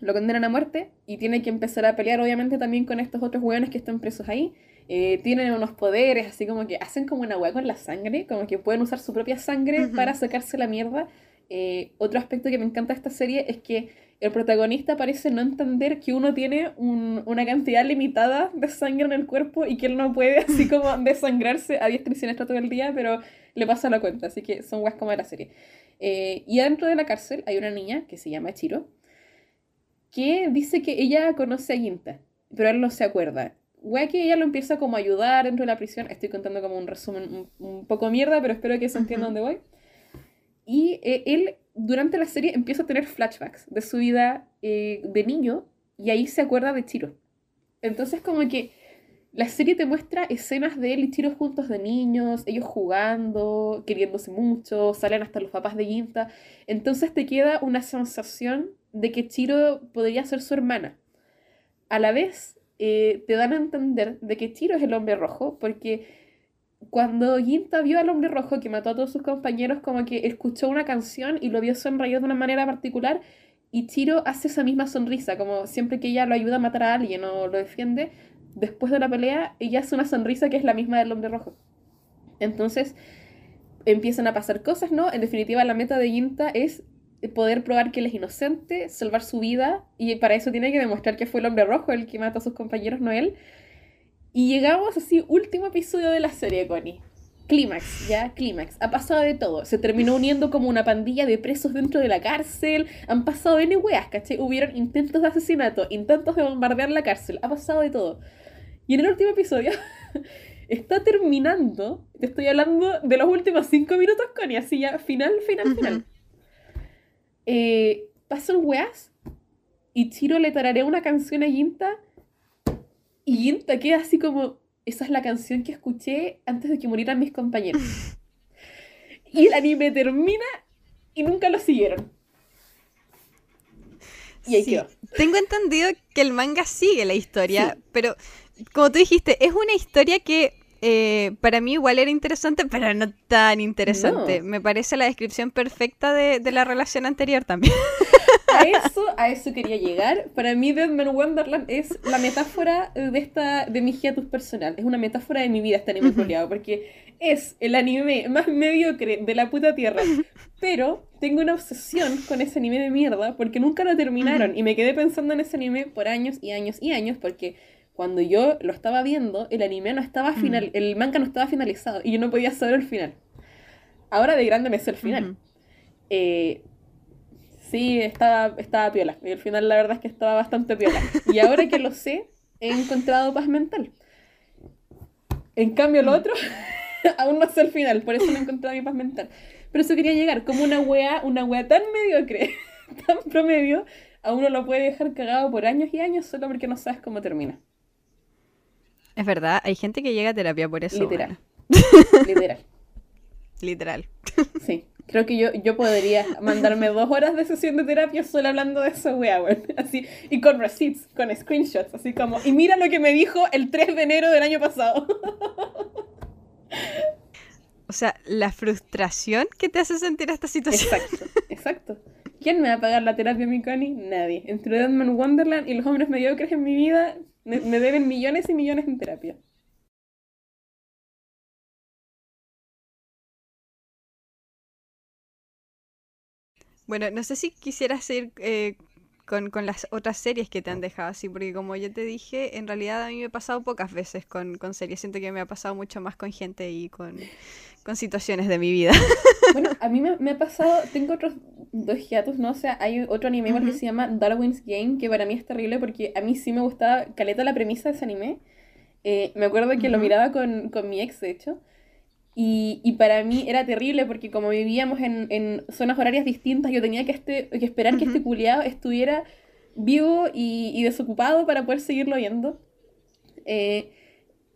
lo condenan a muerte y tiene que empezar a pelear obviamente también con estos otros weones que están presos ahí. Eh, tienen unos poderes, así como que hacen como una weá con la sangre, como que pueden usar su propia sangre para sacarse la mierda. Eh, otro aspecto que me encanta de esta serie es que el protagonista parece no entender que uno tiene un- una cantidad limitada de sangre en el cuerpo y que él no puede así como desangrarse a diestra y siniestra todo el día, pero le pasa la cuenta, así que son weas como de la serie. Eh, y adentro de la cárcel hay una niña que se llama Chiro, que dice que ella conoce a Ginta, pero él no se acuerda. Wea que ella lo empieza como a ayudar dentro de la prisión. Estoy contando como un resumen un, un poco mierda, pero espero que se entienda Ujú. dónde voy. Y eh, él, durante la serie, empieza a tener flashbacks de su vida eh, de niño y ahí se acuerda de Chiro. Entonces, como que la serie te muestra escenas de él y Chiro juntos de niños, ellos jugando, queriéndose mucho, salen hasta los papás de Ginta. Entonces te queda una sensación de que Chiro podría ser su hermana. A la vez, eh, te dan a entender de que Chiro es el hombre rojo, porque cuando Ginta vio al hombre rojo que mató a todos sus compañeros, como que escuchó una canción y lo vio sonreír de una manera particular, y Chiro hace esa misma sonrisa, como siempre que ella lo ayuda a matar a alguien o lo defiende, después de la pelea, ella hace una sonrisa que es la misma del hombre rojo. Entonces, empiezan a pasar cosas, ¿no? En definitiva, la meta de Ginta es poder probar que él es inocente, salvar su vida, y para eso tiene que demostrar que fue el hombre rojo el que mató a sus compañeros, no él. Y llegamos así, último episodio de la serie, Connie. Clímax, ya, clímax. Ha pasado de todo. Se terminó uniendo como una pandilla de presos dentro de la cárcel. Han pasado N weas, ¿cachai? Hubieron intentos de asesinato, intentos de bombardear la cárcel. Ha pasado de todo. Y en el último episodio está terminando. Te estoy hablando de los últimos cinco minutos, Connie. Así ya, final, final, final. Eh, pasan weas y Chiro le tararea una canción a Ginta y Ginta queda así como, esa es la canción que escuché antes de que murieran mis compañeros. y el anime termina y nunca lo siguieron. Y ahí Sí. quedó. Tengo entendido que el manga sigue la historia, pero como tú dijiste, es una historia que eh, para mí igual era interesante, pero no tan interesante. No. Me parece la descripción perfecta de, de la relación anterior también. A eso, a eso quería llegar. Para mí, Deadman Wonderland es la metáfora de esta de mi hiatus personal. Es una metáfora de mi vida este anime culiao, porque es el anime más mediocre de la puta tierra. Pero tengo una obsesión con ese anime de mierda porque nunca lo terminaron y me quedé pensando en ese anime por años y años y años porque cuando yo lo estaba viendo, el anime no estaba final, el manga no estaba finalizado y yo no podía saber el final. Ahora de grande me sé el final. Eh, sí, estaba, estaba piola. Y al final la verdad es que estaba bastante piola. Y ahora que lo sé, he encontrado paz mental. En cambio, lo otro, aún no sé el final, por eso no he encontrado mi paz mental. Pero eso quería llegar, como una wea, una wea tan mediocre, tan promedio, a uno lo puede dejar cagado por años y años solo porque no sabes cómo termina. Es verdad, hay gente que llega a terapia por eso. Literal. bueno, Literal. literal. Sí. Creo que yo, yo podría mandarme dos horas de sesión de terapia solo hablando de esa wea, weón. Así, y con receipts, con screenshots, así como, y mira lo que me dijo el 3 de enero del año pasado. O sea, la frustración que te hace sentir esta situación. Exacto, exacto. ¿Quién me va a pagar la terapia, mi Connie? Nadie. Entre Deadman Wonderland y los hombres mediocres en mi vida, Me, me deben millones y millones en terapia. Bueno, no sé si quisieras ir eh, con, con las otras series que te han dejado así, porque como yo te dije, en realidad a mí me ha pasado pocas veces con, con series. Siento que me ha pasado mucho más con gente y con, con situaciones de mi vida. Bueno, a mí me, me ha pasado, tengo otros dos hiatus, ¿no? O sea, hay otro anime igual que se llama Darwin's Game, que para mí es terrible porque a mí sí me gustaba caleta la premisa de ese anime. Eh, me acuerdo que lo miraba con, con mi ex, de hecho. Y, y para mí era terrible porque como vivíamos en, en zonas horarias distintas, yo tenía que, este, que esperar que este Ujú. culiao estuviera vivo y, y desocupado para poder seguirlo viendo. Eh,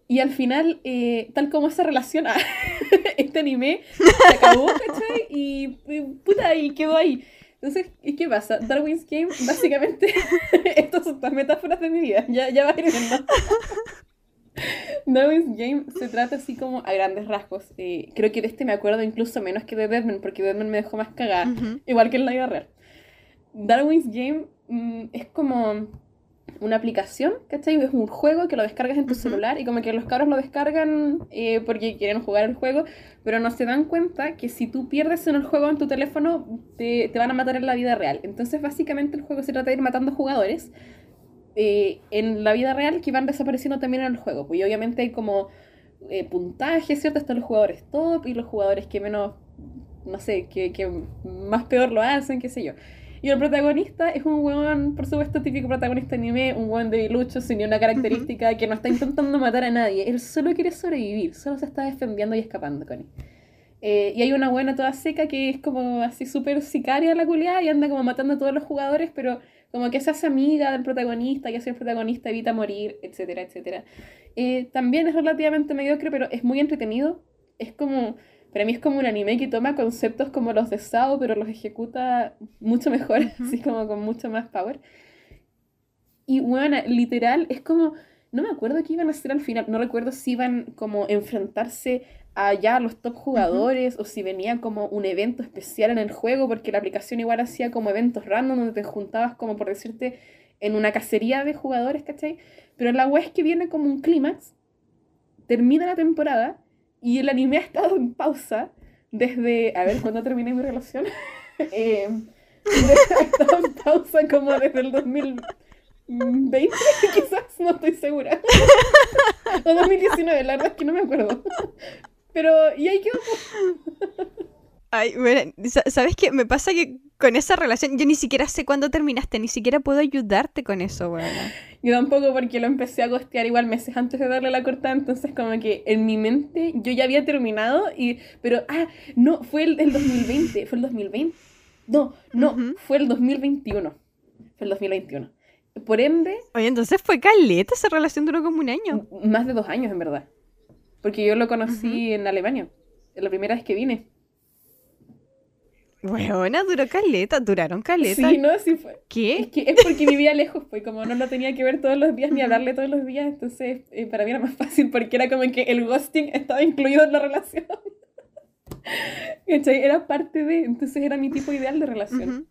y al final, eh, tal como esa relación, ah, este anime se acabó, ¿cachai? Y, y puta, y quedó ahí. Entonces, ¿y ¿qué pasa? Darwin's Game, básicamente, estas son las metáforas de mi vida, ya, ya va a ir viendo. Darwin's Game se trata así como a grandes rasgos. eh, creo que de este me acuerdo incluso menos que de Deadman, porque Deadman me dejó más cagada, Ujú. igual que en la vida real. Darwin's Game mm, es como una aplicación, ¿cachai? Es un juego que lo descargas en tu Ujú. celular y como que los cabros lo descargan eh, porque quieren jugar el juego, pero no se dan cuenta que si tú pierdes en el juego en tu teléfono, te, te van a matar en la vida real. Entonces, básicamente, el juego se trata de ir matando jugadores eh, en la vida real que van desapareciendo también en el juego. Pues y obviamente hay como eh, puntaje, ¿cierto? Están los jugadores top y los jugadores que menos, no sé, que, que más peor lo hacen, qué sé yo. Y el protagonista es un weón, por supuesto, típico protagonista anime, un weón debilucho, sin ni una característica, que no está intentando matar a nadie. Él solo quiere sobrevivir, solo se está defendiendo y escapando, Connie. Eh, y hay una buena toda seca que es como así súper sicaria la culiada y anda como matando a todos los jugadores, pero como que se hace amiga del protagonista y así el protagonista evita morir, etcétera, etcétera. Eh, también es relativamente mediocre, pero es muy entretenido. Es como, para mí es como un anime que toma conceptos como los de Sao, pero los ejecuta mucho mejor, así como con mucho más power. Y bueno, literal, es como, no me acuerdo qué iban a hacer al final, no recuerdo si iban como enfrentarse a ya los top jugadores o si venía como un evento especial en el juego, porque la aplicación igual hacía como eventos random donde te juntabas como por decirte en una cacería de jugadores, ¿cachai? Pero la web es que viene como un clímax, termina la temporada y el anime ha estado en pausa desde, a ver, ¿cuándo terminé mi relación? eh, ha estado en pausa como desde el 2020, quizás, no estoy segura. o 2019, la verdad es que no me acuerdo. Pero, y ahí quedó. Ay, bueno, sa- ¿sabes qué? Me pasa que con esa relación yo ni siquiera sé cuándo terminaste, ni siquiera puedo ayudarte con eso, bueno. Yo tampoco porque lo empecé a gostear igual meses antes de darle la cortada, entonces como que en mi mente yo ya había terminado y... Pero, ah, no, fue el, el 2020, fue el 2020. No, no, Ujú. fue el 2021. Fue el 2021. Por ende, Oye, entonces fue caleta, esa relación duró como un año. más de dos años en verdad. Porque yo lo conocí en Alemania, la primera vez que vine. Weona, duró caleta, duraron caleta. Sí, no, sí fue. Es ¿Qué? que es porque vivía lejos, pues como no lo tenía que ver todos los días ni hablarle todos los días, entonces eh, para mí era más fácil porque era como que el ghosting estaba incluido en la relación. ¿Cachai? Era parte de, entonces era mi tipo ideal de relación. Pero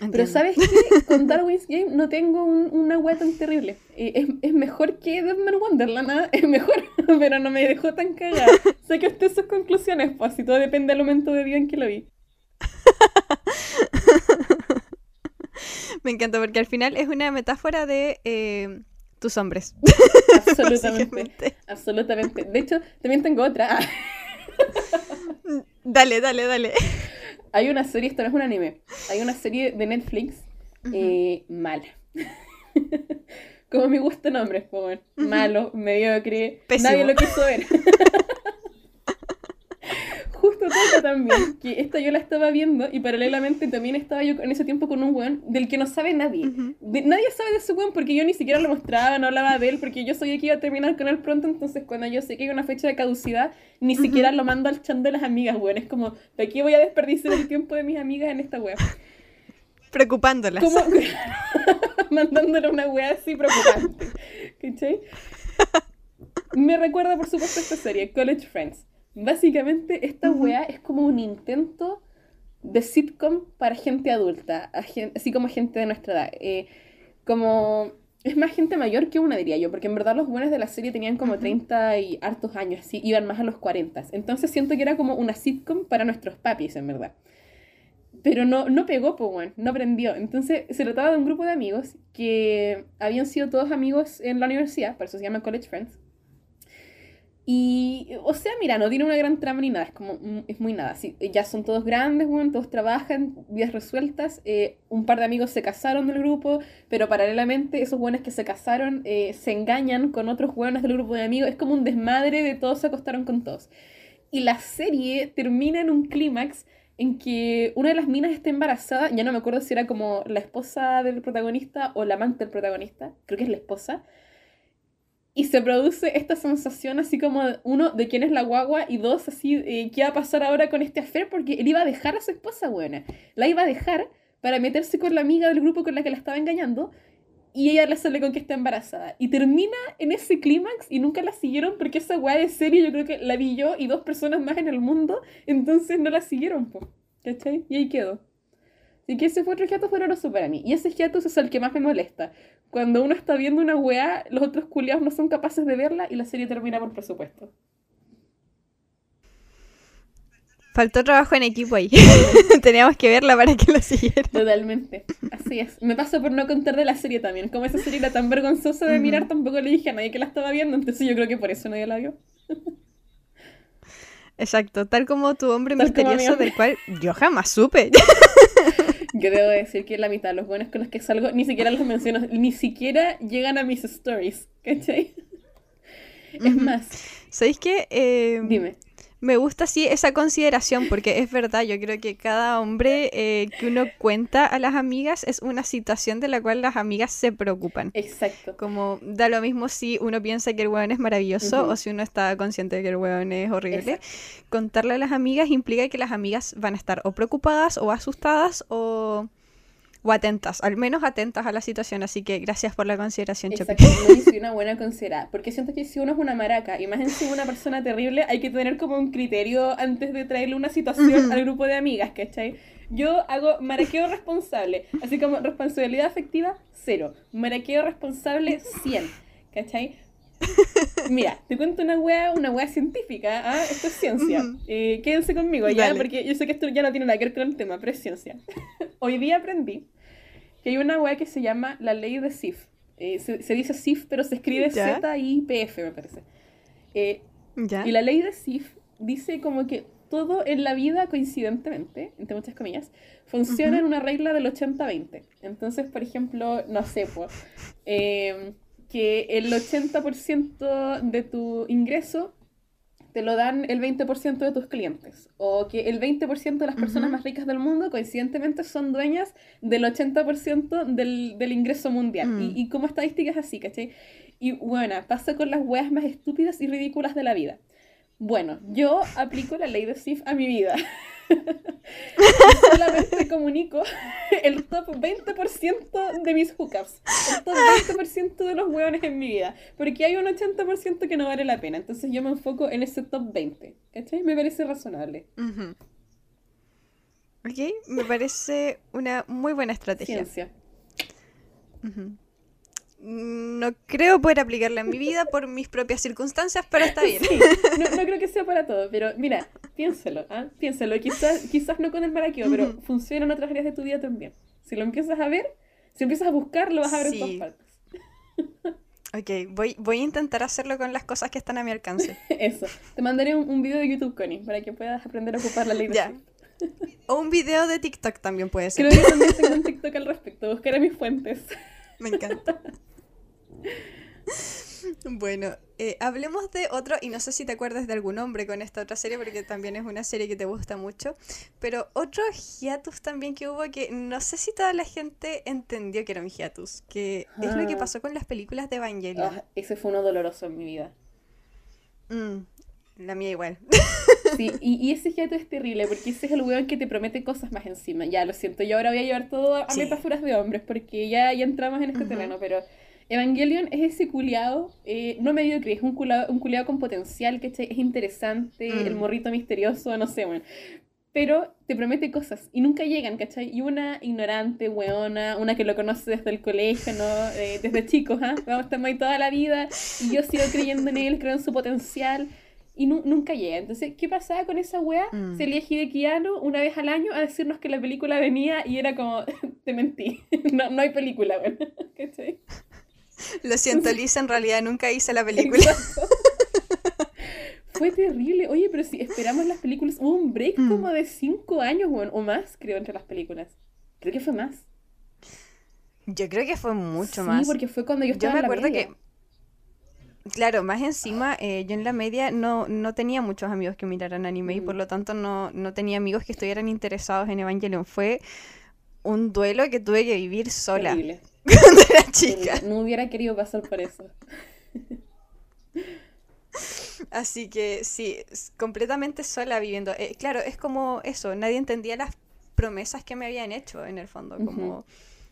Entiendo. ¿sabes qué? Con Darwin's Game no tengo un- una wea tan terrible. Es, es mejor que Deadman Wonderland, ¿ah? es mejor, pero no me dejó tan cagada. Saque usted sus conclusiones, pues, si todo depende del momento de día en que lo vi. Me encanta porque al final es una metáfora de eh, tus hombres. Absolutamente. Absolutamente. De hecho, también tengo otra. Dale, dale, dale. Hay una serie, esto no es un anime, hay una serie de Netflix eh, mala. Como me gusta nombres, pues. Malo, mediocre, Pésimo. nadie lo quiso ver. Justo toca también que esta yo la estaba viendo y paralelamente también estaba yo en ese tiempo con un weón del que no sabe nadie. Ujú. De- nadie sabe de ese weón porque yo ni siquiera lo mostraba, no hablaba de él porque yo sabía que iba a terminar con él pronto, entonces cuando yo sé que hay una fecha de caducidad, ni siquiera lo mando al chan de las amigas, weón. Es como, ¿de aquí voy a desperdiciar el tiempo de mis amigas en esta weá? Preocupándolas. Como mandándole una weá así preocupante. ¿Cachai? Me recuerda, por supuesto, esta serie, College Friends. Básicamente, esta weá es como un intento de sitcom para gente adulta, así como gente de nuestra edad. Eh, como es más gente mayor que una, diría yo, porque en verdad los buenos de la serie tenían como 30 y hartos años, así, iban más a los 40. Entonces siento que era como una sitcom para nuestros papis, en verdad. Pero no, no pegó, bueno, no aprendió. Entonces se trataba de un grupo de amigos que habían sido todos amigos en la universidad, por eso se llama College Friends. Y, o sea, mira, no tiene una gran trama ni nada, es como, mm, es muy nada. Sí, ya son todos grandes, bueno, todos trabajan, vidas resueltas. Eh, un par de amigos se casaron del grupo, pero paralelamente esos buenos que se casaron eh, se engañan con otros buenos del grupo de amigos. Es como un desmadre de todos se acostaron con todos. Y la serie termina en un clímax en que una de las minas está embarazada, ya no me acuerdo si era como la esposa del protagonista o la amante del protagonista, creo que es la esposa y se produce esta sensación así como, uno, de quién es la guagua, y dos, así, eh, ¿qué va a pasar ahora con este affair? Porque él iba a dejar a su esposa, buena. La iba a dejar para meterse con la amiga del grupo con la que la estaba engañando, y ella le sale con que está embarazada. Y termina en ese clímax y nunca la siguieron porque esa weá de serie yo creo que la vi yo y dos personas más en el mundo, entonces no la siguieron, po. ¿cachai? Y ahí quedó. Así que ese fue otro hiatus doloroso para mí. Y ese hiatus es el que más me molesta. Cuando uno está viendo una weá, los otros culiados no son capaces de verla y la serie termina por presupuesto. Faltó trabajo en equipo ahí. Teníamos que verla para que la siguiera. Totalmente. Así es. Me pasó por no contar de la serie también. Como esa serie era tan vergonzosa de mirar, tampoco le dije a nadie que la estaba viendo. Entonces yo creo que por eso nadie la vio. Exacto. Tal como tu hombre misterioso, del cual yo jamás supe. Yo debo decir que la mitad de los buenos con los que salgo ni siquiera los menciono, ni siquiera llegan a mis stories, ¿cachai? Es más. ¿Sabéis qué? Eh, Dime. Me gusta sí esa consideración porque es verdad, yo creo que cada hombre eh, que uno cuenta a las amigas es una situación de la cual las amigas se preocupan. Exacto. Como da lo mismo si uno piensa que el hueón es maravilloso o si uno está consciente de que el hueón es horrible. Contarle a las amigas implica que las amigas van a estar o preocupadas o asustadas o o atentas, al menos atentas a la situación. Así que gracias por la consideración, Exacto, soy una buena considerada. Porque siento que si uno es una maraca y más encima una persona terrible, hay que tener como un criterio antes de traerle una situación al grupo de amigas, ¿cachai? Yo hago maraqueo responsable, así como responsabilidad afectiva, cero. Maraqueo responsable, 100, ¿cachai? Mira, te cuento una wea, una wea científica, ¿ah? Esto es ciencia. Eh, quédense conmigo ya, porque yo sé que esto ya no tiene nada que ver con el tema, pero es ciencia. Hoy día aprendí que hay una wea que se llama la ley de Sif. Eh, se, dice Sif, pero se escribe Z-I-P-F, me parece. Eh, y la ley de Sif dice como que todo en la vida, coincidentemente, entre muchas comillas, funciona en una regla del 80-20. Entonces, por ejemplo, no sé, pues que el 80% de tu ingreso te lo dan el 20% de tus clientes. O que el 20% de las personas más ricas del mundo, coincidentemente, son dueñas del 80% del, del ingreso mundial. Mm. Y, y, como estadística es así, ¿cachai? Y bueno, pasa con las weas más estúpidas y ridículas de la vida. Bueno, yo aplico la ley de SIF a mi vida. solamente comunico el top 20% de mis hookups. El top 20% de los hueones en mi vida. Porque hay un 80% que no vale la pena. Entonces yo me enfoco en ese top 20. ¿Cachai? Me parece razonable. Ok, me parece una muy buena estrategia. Ciencia no creo poder aplicarla en mi vida por mis propias circunstancias, pero está bien. no, creo que sea para todo, pero mira, piénselo, ¿ah? piénselo. Quizás, quizás no con el maraqueo, pero funciona en otras áreas de tu vida también. Si lo empiezas a ver, si empiezas a buscar, lo vas a ver en todas partes. Ok, voy, voy a intentar hacerlo con las cosas que están a mi alcance. Eso. Te mandaré un, video de YouTube, Connie, para que puedas aprender a ocupar la ley de ya. O un video de TikTok también puede ser. Creo que también tengo un TikTok al respecto. Buscaré mis fuentes. Me encanta. Bueno, eh, hablemos de otro, y no sé si te acuerdas de algún nombre con esta otra serie, porque también es una serie que te gusta mucho, pero otro hiatus también que hubo que no sé si toda la gente entendió que era un hiatus, que es lo que ah. pasó con las películas de Evangelion. Ah, ese fue uno doloroso en mi vida. Mm, la mía igual. Sí, y, ese hiatus es terrible, porque ese es el weón que te promete cosas más encima. Ya, lo siento, yo ahora voy a llevar todo a metáforas de hombres, porque ya, ya entramos en este terreno, pero Evangelion es ese culiado, eh, no mediocre, es un culiado, un culiado con potencial, que Es interesante, el mm. morrito misterioso, no sé, bueno. pero te promete cosas y nunca llegan, ¿cachai? Y una ignorante, weona, una que lo conoce desde el colegio, ¿no? Eh, desde chicos, ¿ah? Vamos a estar ahí toda la vida y yo sigo creyendo en él, creo en su potencial y nunca llega. Entonces, ¿qué pasaba con esa wea? Mm. De Kiano una vez al año a decirnos que la película venía y era como, te mentí, no, no hay película, weón. ¿cachai? Lo siento, Lisa, en realidad nunca hice la película. Fue terrible. Oye, pero si esperamos las películas, hubo un break Mm. como de cinco años weón, o más, creo, entre las películas. Creo que fue más. Yo creo que fue mucho sí, más. porque fue cuando yo Yo estaba me en la acuerdo media. que, claro, más encima, eh, yo en la media no, no tenía muchos amigos que miraran anime y por Mm. lo tanto no, no tenía amigos que estuvieran interesados en Evangelion. Fue un duelo que tuve que vivir sola Terrible, cuando era chica. No hubiera querido pasar por eso. Así que sí, completamente sola viviendo. Eh, claro, es como eso, nadie entendía las promesas que me habían hecho en el fondo, como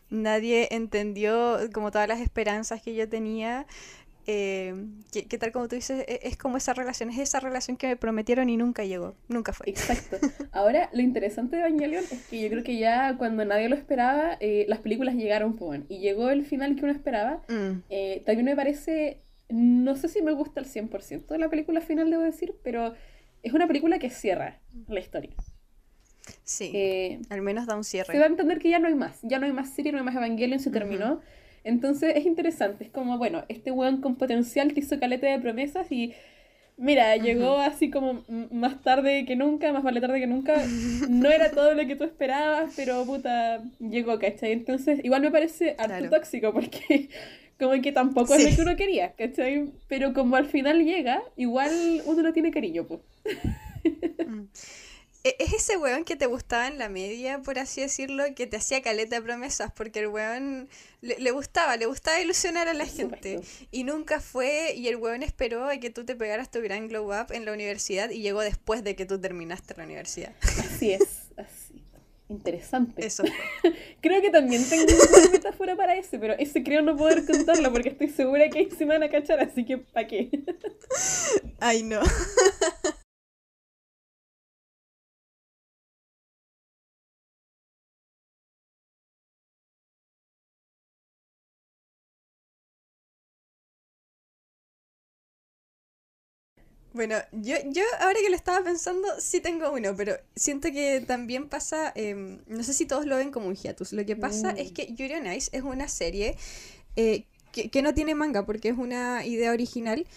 nadie entendió como todas las esperanzas que yo tenía. Eh, que, que tal como tú dices, e- es como esa relación, es esa relación que me prometieron y nunca llegó, nunca fue. Exacto. Ahora, lo interesante de Evangelion es que yo creo que ya cuando nadie lo esperaba, eh, las películas llegaron, y llegó el final que uno esperaba. Mm, Eh, también me parece, no sé si me gusta el 100% de la película final, debo decir, pero es una película que cierra la historia. sí, Eh, al menos da un se da a cierre. entender que ya no hay más, ya no hay más serie, no hay más Evangelion, se Ujú. terminó. Entonces es interesante, es como, bueno, este weón con potencial te hizo caleta de promesas y mira, llegó así como más tarde que nunca, más vale tarde que nunca. No era todo lo que tú esperabas, pero puta, llegó, ¿cachai? Entonces igual me parece harto Claro. tóxico porque como que tampoco es lo que uno quería, ¿cachai? Pero como al final llega, igual uno lo tiene cariño, pues. E- Es ese weón que te gustaba en la media, por así decirlo, que te hacía caleta de promesas, porque el weón le, le gustaba, le gustaba ilusionar a la gente. Y nunca fue, y el weón esperó a que tú te pegaras tu gran glow up en la universidad y llegó después de que tú terminaste la universidad. Así es, así. Interesante. Eso. Creo que también tengo una metáfora para ese, pero ese creo no poder contarlo porque estoy segura que ahí se van a cachar, así que ¿para qué? Ay, no. Bueno, yo, yo ahora que lo estaba pensando, sí tengo uno, pero siento que también pasa, em, no sé si todos lo ven como un hiatus. Lo que pasa Mm. es que Yuri on Ice es una serie eh, que, que no tiene manga porque es una idea original.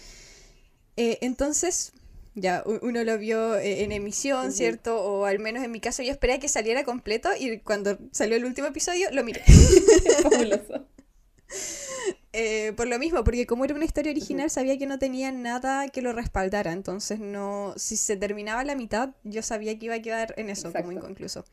Eh, entonces, ya, uno lo vio eh, en emisión. ¿cierto? O al menos en mi caso yo esperé a que saliera completo y cuando salió el último episodio lo miré. Fabuloso. Eh, por lo mismo, porque como era una historia original, sabía que no tenía nada que lo respaldara. Entonces, no, si se terminaba la mitad, yo sabía que iba a quedar en eso, como inconcluso.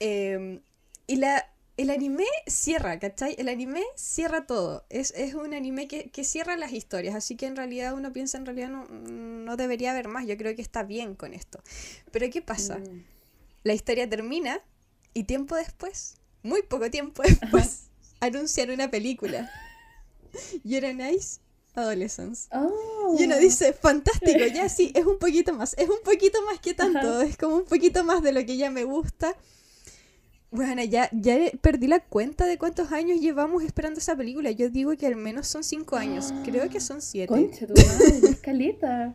Eh, y la, el anime cierra, ¿cachai? El anime cierra todo. Es, es un anime que, que cierra las historias. Así que en realidad uno piensa, en realidad no, no debería haber más. Yo creo que está bien con esto. Pero ¿qué pasa? Mm. La historia termina y tiempo después, muy poco tiempo después, anuncian una película. You're Nice Adolescence. Oh. Y uno dice, fantástico, ya sí, es un poquito más, es un poquito más que tanto, Ajá. es como un poquito más de lo que ya me gusta. Bueno, ya, ya perdí la cuenta de cuántos años llevamos esperando esa película. Yo digo que al menos son cinco años, creo que son siete. Concha, tu madre, escaleta.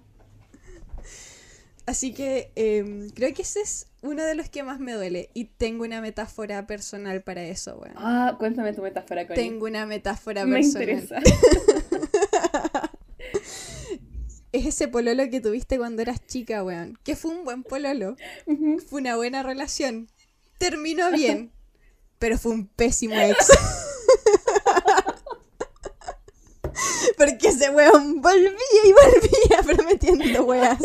Así que em, creo que ese es uno de los que más me duele. Y tengo una metáfora personal para eso, weón. Ah, cuéntame tu metáfora, Connie. Tengo una metáfora Me personal. interesa. Es ese pololo que tuviste cuando eras chica, weón. Que fue un buen pololo. Fue una buena relación. Terminó bien. Pero fue un pésimo ex. Porque ese weón volvía y volvía prometiendo weas.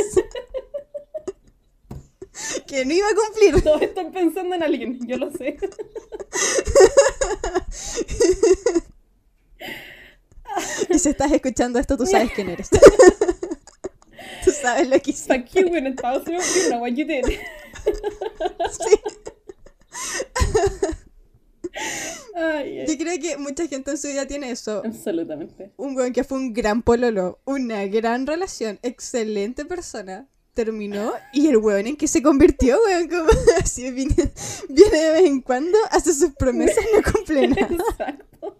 Que no iba a cumplir. Todos están pensando en alguien, yo lo sé. Y si estás escuchando esto, tú sabes quién eres. Tú sabes lo que hice. Fuck you, it was you, you know what you did. Sí. Ay, ay. Yo creo que mucha gente en su vida tiene eso. Absolutamente. Un weón que fue un gran pololo, una gran relación, excelente persona, terminó y el weón en que se convirtió, weón, como así viene, viene de vez en cuando, hace sus promesas no cumple nada. Exacto.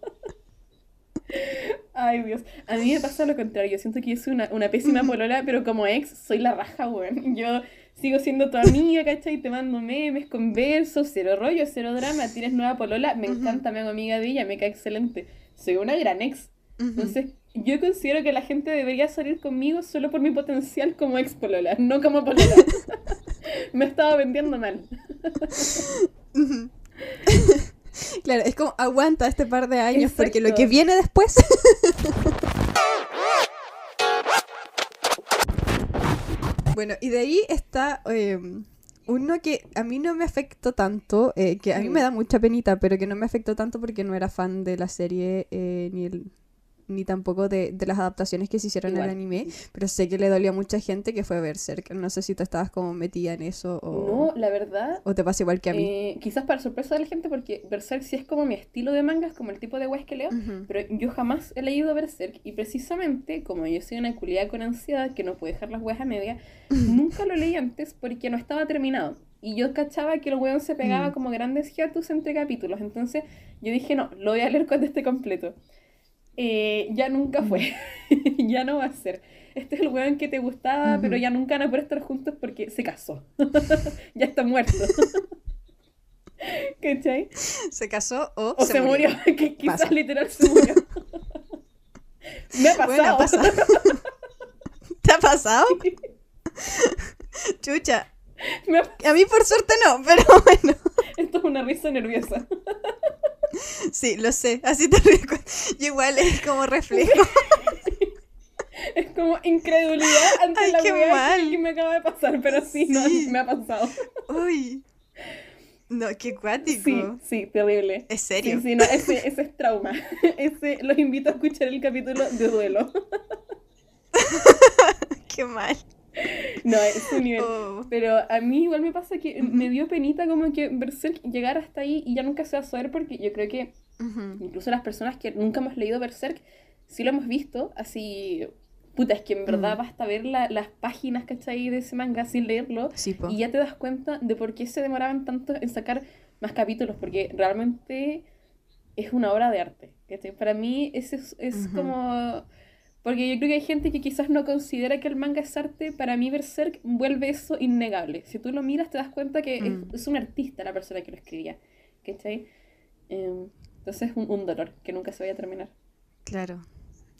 Ay, Dios. A mí me pasa lo contrario. Yo siento que yo soy una, una pésima polola, pero como ex soy la raja, weón. Yo sigo siendo tu amiga, ¿cachai? Te mando memes, converso, cero rollo, cero drama. Tienes nueva polola, me encanta, me hago amiga de ella, me cae excelente. Soy una gran ex. Entonces, yo considero que la gente debería salir conmigo solo por mi potencial como ex polola, no como polola. me estaba vendiendo mal. Claro, es como aguanta este par de años porque lo que viene después. bueno, y de ahí está em, uno que a mí no me afectó tanto, eh, que a mí me da mucha penita, pero que no me afectó tanto porque no era fan de la serie eh, ni el ni tampoco de, las adaptaciones que se hicieron el anime, pero sé que le dolió a mucha gente que fue Berserk. No sé si tú estabas como metida en eso o... No, la verdad... ¿O te pasa igual que a mí? Eh, quizás para sorpresa de la gente, porque Berserk sí es como mi estilo de mangas, como el tipo de webs que leo, pero yo jamás he leído Berserk y precisamente como yo soy una culiada con ansiedad que no puede dejar las webs a media, nunca lo leí antes porque no estaba terminado. Y yo cachaba que el weón se pegaba mm. como grandes hiatus entre capítulos. Entonces yo dije, no, lo voy a leer cuando esté completo. Eh, ya nunca fue. ya no va a ser. Este es el weón que te gustaba, pero ya nunca van a poder estar juntos porque se casó. ya está muerto. ¿Cachai? ¿Se casó o, se, murió? que quizás literal se murió. Me ha pasado. ¿Te ha pasado? Chucha. A mí por suerte no, pero bueno. Esto es una risa nerviosa. Sí, lo sé, así te río. igual es como reflejo. Es como incredulidad ante Ay, la qué mal. que me acaba de pasar, pero sí, No, me ha pasado. Uy. No, qué cuático. Sí, sí, terrible. ¿Es serio? Sí, sí, no, ese, ese es trauma. Ese, los invito a escuchar el capítulo de duelo. qué mal. No, es un nivel. Oh. Pero a mí igual me pasa que me dio penita como que Berserk llegar hasta ahí y ya nunca se va a saber porque yo creo que incluso las personas que nunca hemos leído Berserk, sí lo hemos visto, así... Puta, es que en verdad basta ver las páginas, ¿cachai? De ese manga sin leerlo y ya te das cuenta de por qué se demoraban tanto en sacar más capítulos, porque realmente es una obra de arte. ¿cachai? Para mí ese es, es como porque yo creo que hay gente que quizás no considera que el manga es arte. Para mí, Berserk vuelve eso innegable. Si tú lo miras, te das cuenta que es, mm. un artista la persona que lo escribía. ¿Cachai? Eh, entonces es un, dolor que nunca se vaya a terminar. Claro.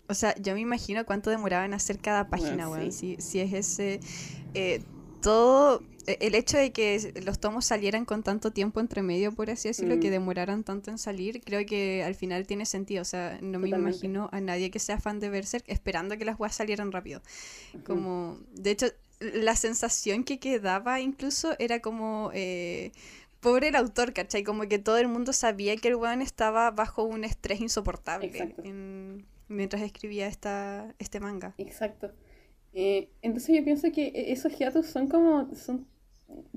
O sea, yo me imagino cuánto demoraba en hacer cada página, weón. si, si, es ese. Eh, todo e, el hecho de que los tomos salieran con tanto tiempo entre medio, por así decirlo, que mm. demoraran tanto en salir, creo que al final tiene sentido. O sea, no me imagino a nadie que sea fan de Berserk esperando que las weas salieran rápido. Como, de hecho, la sensación que quedaba incluso era como... Eh, pobre el autor, ¿cachai? Como que todo el mundo sabía que el weón estaba bajo un estrés insoportable mientras escribía esta, este manga. Exacto. Eh, entonces yo pienso que esos hiatus son como, son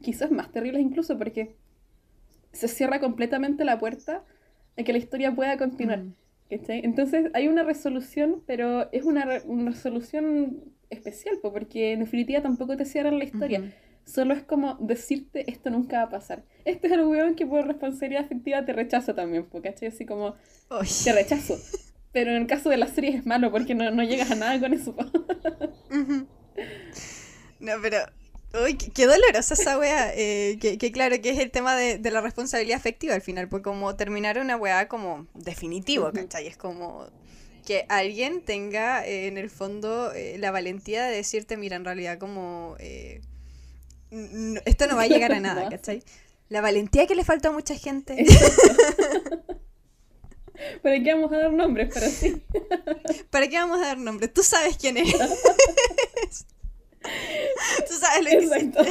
quizás más terribles incluso porque se cierra completamente la puerta a que la historia pueda continuar. Mm. Entonces hay una resolución, pero es una, resolución especial, porque en definitiva tampoco te cierran la historia. Solo es como decirte esto nunca va a pasar. Este es el weón que por responsabilidad afectiva te rechazo también, porque Así como te rechazo. Pero en el caso de la serie es malo porque no, no llegas a nada con eso. No, pero Uy, qué, dolorosa esa wea. Eh, que, claro, que es el tema de, la responsabilidad afectiva al final. Pues como terminar una wea como definitivo, ¿cachai? Es como que alguien tenga eh, en el fondo eh, la valentía de decirte, mira, en realidad como... esto no va a llegar a nada, ¿cachai? La valentía que le falta a mucha gente. ¿Para qué vamos a dar nombres? Pero sí. ¿Para qué vamos a dar nombres? Tú sabes quién es. Tú sabes lo Exacto.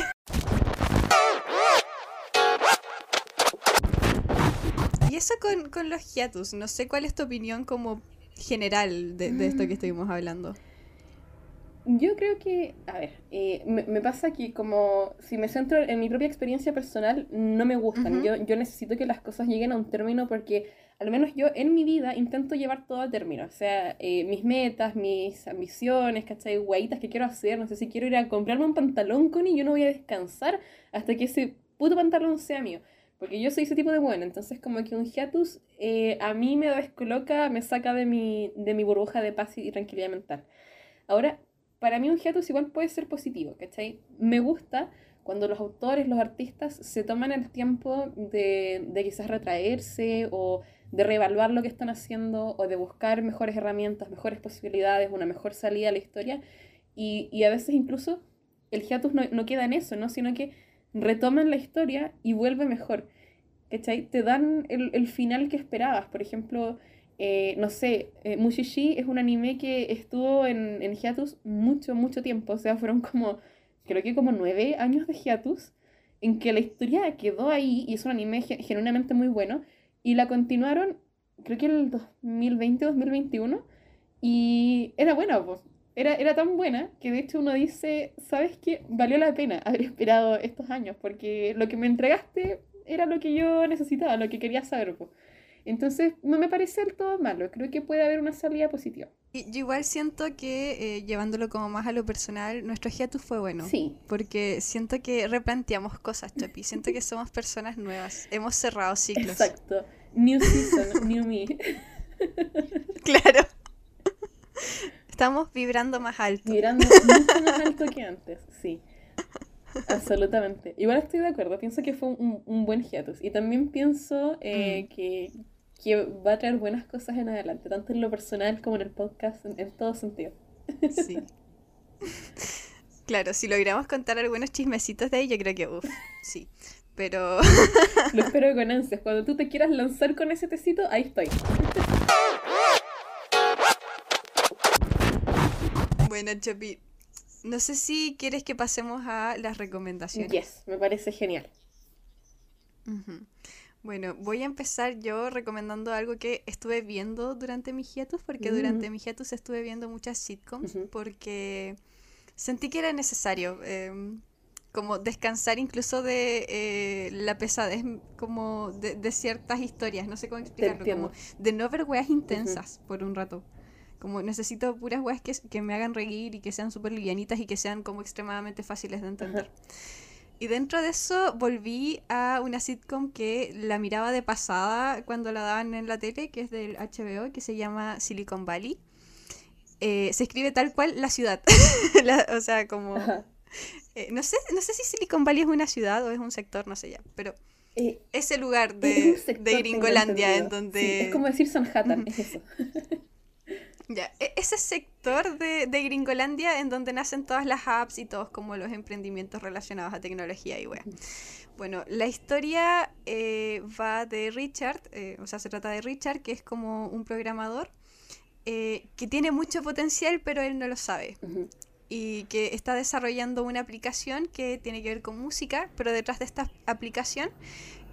Y eso con, con, los hiatus, no sé cuál es tu opinión como general de, de esto que estuvimos hablando. Yo creo que, a ver, eh, me, me, pasa que como si me centro en mi propia experiencia personal, no me gustan. yo, yo necesito que las cosas lleguen a un término porque al menos yo en mi vida intento llevar todo a término. O sea, eh, mis metas, mis ambiciones, ¿cachai? Guaitas que quiero hacer. No sé si quiero ir a comprarme un pantalón, con y yo no voy a descansar hasta que ese puto pantalón sea mío. Porque yo soy ese tipo de bueno. Entonces, como que un hiatus eh, a mí me descoloca, me saca de mi, de mi burbuja de paz y tranquilidad mental. Ahora, para mí un hiatus igual puede ser positivo, ¿cachai? Me gusta cuando los autores, los artistas se toman el tiempo de, de quizás retraerse o de reevaluar lo que están haciendo o de buscar mejores herramientas, mejores posibilidades, una mejor salida a la historia. Y, y a veces incluso el hiatus no, no, queda en eso, ¿no? sino que retoman la historia y vuelve mejor. ¿Cachai? Te dan el, el final que esperabas. Por ejemplo, eh, no sé, eh, Mushishi es un anime que estuvo en, en hiatus mucho, mucho tiempo. O sea, fueron como, creo que como nueve años de hiatus en que la historia quedó ahí y es un anime genuinamente muy bueno y la continuaron, creo que en el 2020-2021, y era buena, pues. Era, era tan buena que de hecho uno dice, ¿sabes qué? Valió la pena haber esperado estos años, porque lo que me entregaste era lo que yo necesitaba, lo que quería saber. Pues. Entonces, no me parece del todo malo, creo que puede haber una salida positiva. Y yo igual siento que, eh, llevándolo como más a lo personal, nuestro hiatus fue bueno. Sí. Porque siento que replanteamos cosas, Chopi. Siento que somos personas nuevas. Hemos cerrado ciclos. Exacto. New season, new me. claro. Estamos vibrando más alto. Vibrando mucho más alto que antes, sí. Absolutamente. Igual estoy de acuerdo. Pienso que fue un, un buen hiatus. Y también pienso eh, mm. que que va a traer buenas cosas en adelante, tanto en lo personal como en el podcast, en, en todo sentido. Sí. Claro, si logramos contar algunos chismecitos de ahí, yo creo que, uff, sí. Pero... Lo espero con ansias. Cuando tú te quieras lanzar con ese tecito, ahí estoy. Bueno, Chopi, no sé si quieres que pasemos a las recomendaciones. Yes, me parece genial. Bueno, voy a empezar yo recomendando algo que estuve viendo durante mi hiatus, porque durante mi hiatus estuve viendo muchas sitcoms, porque sentí que era necesario em, como descansar incluso de eh, la pesadez como de, ciertas historias, no sé cómo explicarlo, como de no ver weas intensas por un rato. Como necesito puras weas que, que me hagan reír y que sean súper livianitas y que sean como extremadamente fáciles de entender. Y dentro de eso volví a una sitcom que la miraba de pasada cuando la daban en la tele, que es del HBO, que se llama Silicon Valley. Eh, se escribe tal cual la ciudad. o sea, como... Eh, no, sé, no sé si Silicon Valley es una ciudad o es un sector, no sé ya, pero... Eh, ese lugar de, de Gringolandia en donde... es como decir Sanhattan, es eso. Ya, e-, ese sector de, de, Gringolandia en donde nacen todas las apps y todos como los emprendimientos relacionados a tecnología y web. Bueno, la historia eh, va de Richard, eh, o sea, se trata de Richard, que es como un programador eh, que tiene mucho potencial, pero él no lo sabe. Y que está desarrollando una aplicación que tiene que ver con música, pero detrás de esta aplicación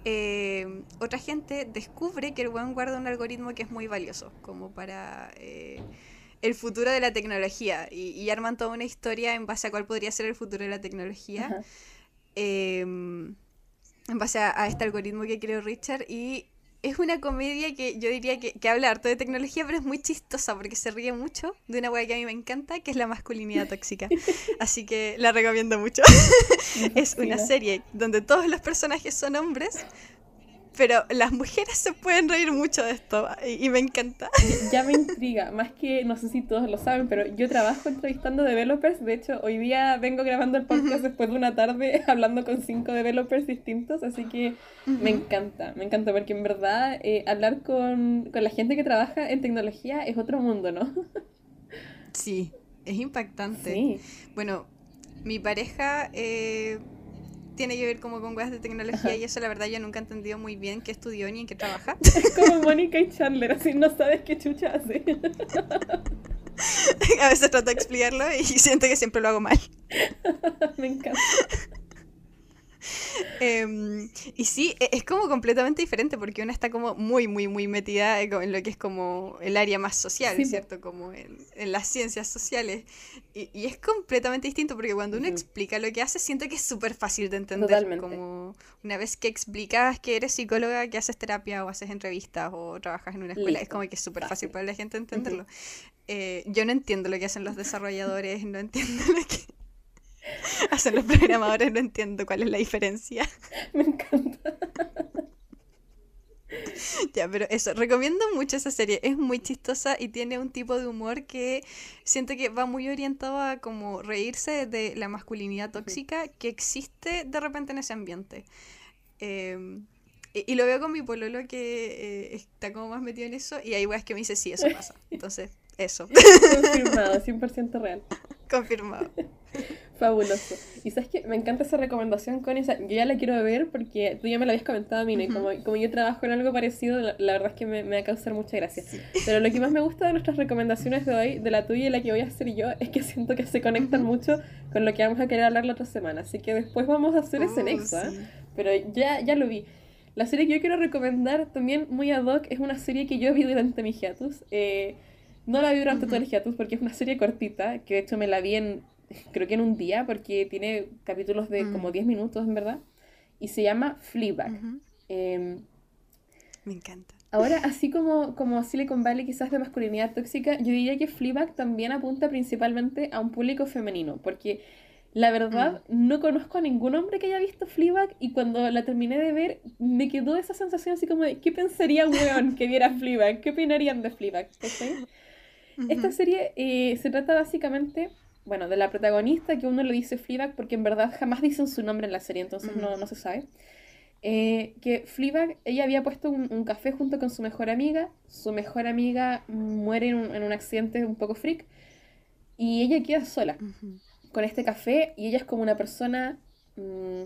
eh, otra gente descubre que el buen guarda un algoritmo que es muy valioso, como para eh, el futuro de la tecnología, y, arman toda una historia en base a cuál podría ser el futuro de la tecnología, em, en base a, a, este algoritmo que creó Richard, y es una comedia que yo diría que, que, habla harto de tecnología, pero es muy chistosa porque se ríe mucho de una weá que a mí me encanta, que es la masculinidad tóxica. Así que la recomiendo mucho. es una serie donde todos los personajes son hombres, pero las mujeres se pueden reír mucho de esto y, me encanta. Ya me intriga, más que no sé si todos lo saben, pero yo trabajo entrevistando developers. De hecho, hoy día vengo grabando el podcast después de una tarde hablando con cinco developers distintos, así que me encanta, me encanta porque en verdad eh, hablar con, con la gente que trabaja en tecnología es otro mundo, ¿no? Sí, es impactante. Sí. Bueno, mi pareja eh, tiene que ver como con weas de tecnología y eso la verdad yo nunca he entendido muy bien qué estudió ni en qué trabaja. Es como Mónica y Chandler, así no sabes qué chucha hace. a veces trato de explicarlo y siento que siempre lo hago mal. Me encanta. Em, y sí, e, es como completamente diferente porque una está como muy, muy, muy metida en lo que es como el área más social, ¿cierto? Como en, las ciencias sociales. Y, es completamente distinto porque cuando uno explica lo que hace, siento que es súper fácil de entender. Como una vez que explicas que eres psicóloga, que haces terapia o haces entrevistas o trabajas en una escuela, es como que es súper fácil para la gente entenderlo. Eh, yo no entiendo lo que hacen los desarrolladores, no entiendo lo que hacen los programadores, no entiendo cuál es la diferencia. Me encanta. Ya, pero eso, recomiendo mucho esa serie. Es muy chistosa y tiene un tipo de humor que siento que va muy orientado a como reírse de la masculinidad tóxica que existe de repente en ese ambiente. Em, y, lo veo con mi pololo que eh, está como más metido en eso y hay weas que me dice, sí, eso pasa. Entonces, eso. Confirmado, 100% real. Confirmado. Fabuloso. Y sabes que me encanta esa recomendación, Connie. yo ya la quiero ver porque tú ya me la habías comentado a mí, y como, como, yo trabajo en algo parecido, la, verdad es que me, me, va a causar mucha gracia. Pero lo que más me gusta de nuestras recomendaciones de hoy, de la tuya y la que voy a hacer yo, es que siento que se conectan mucho con lo que vamos a querer hablar la otra semana. Así que después vamos a hacer ese oh, nexo, ¿eh? Pero ya, ya lo vi. La serie que yo quiero recomendar también muy ad hoc es una serie que yo vi durante mi hiatus. Eh, no la vi durante todo el hiatus porque es una serie cortita, que de hecho me la vi en, creo que en un día, porque tiene capítulos de como 10 mm. minutos, en verdad. Y se llama Fleabag. Em, me encanta. Ahora, así como, como Silicon Valley quizás de masculinidad tóxica, yo diría que Fleabag también apunta principalmente a un público femenino, porque la verdad, mm. no conozco a ningún hombre que haya visto Fleabag y cuando la terminé de ver me quedó esa sensación así como de ¿qué pensaría un weón que viera Fleabag? ¿Qué opinarían de Fleabag? Esta serie eh, se trata básicamente, bueno, de la protagonista que uno le dice Fleabag porque en verdad jamás dicen su nombre en la serie, entonces no, no se sabe. Eh, que Fleabag, ella había puesto un, café junto con su mejor amiga, su mejor amiga muere en un, en un accidente un poco freak y ella queda sola con este café y ella es como una persona, mm,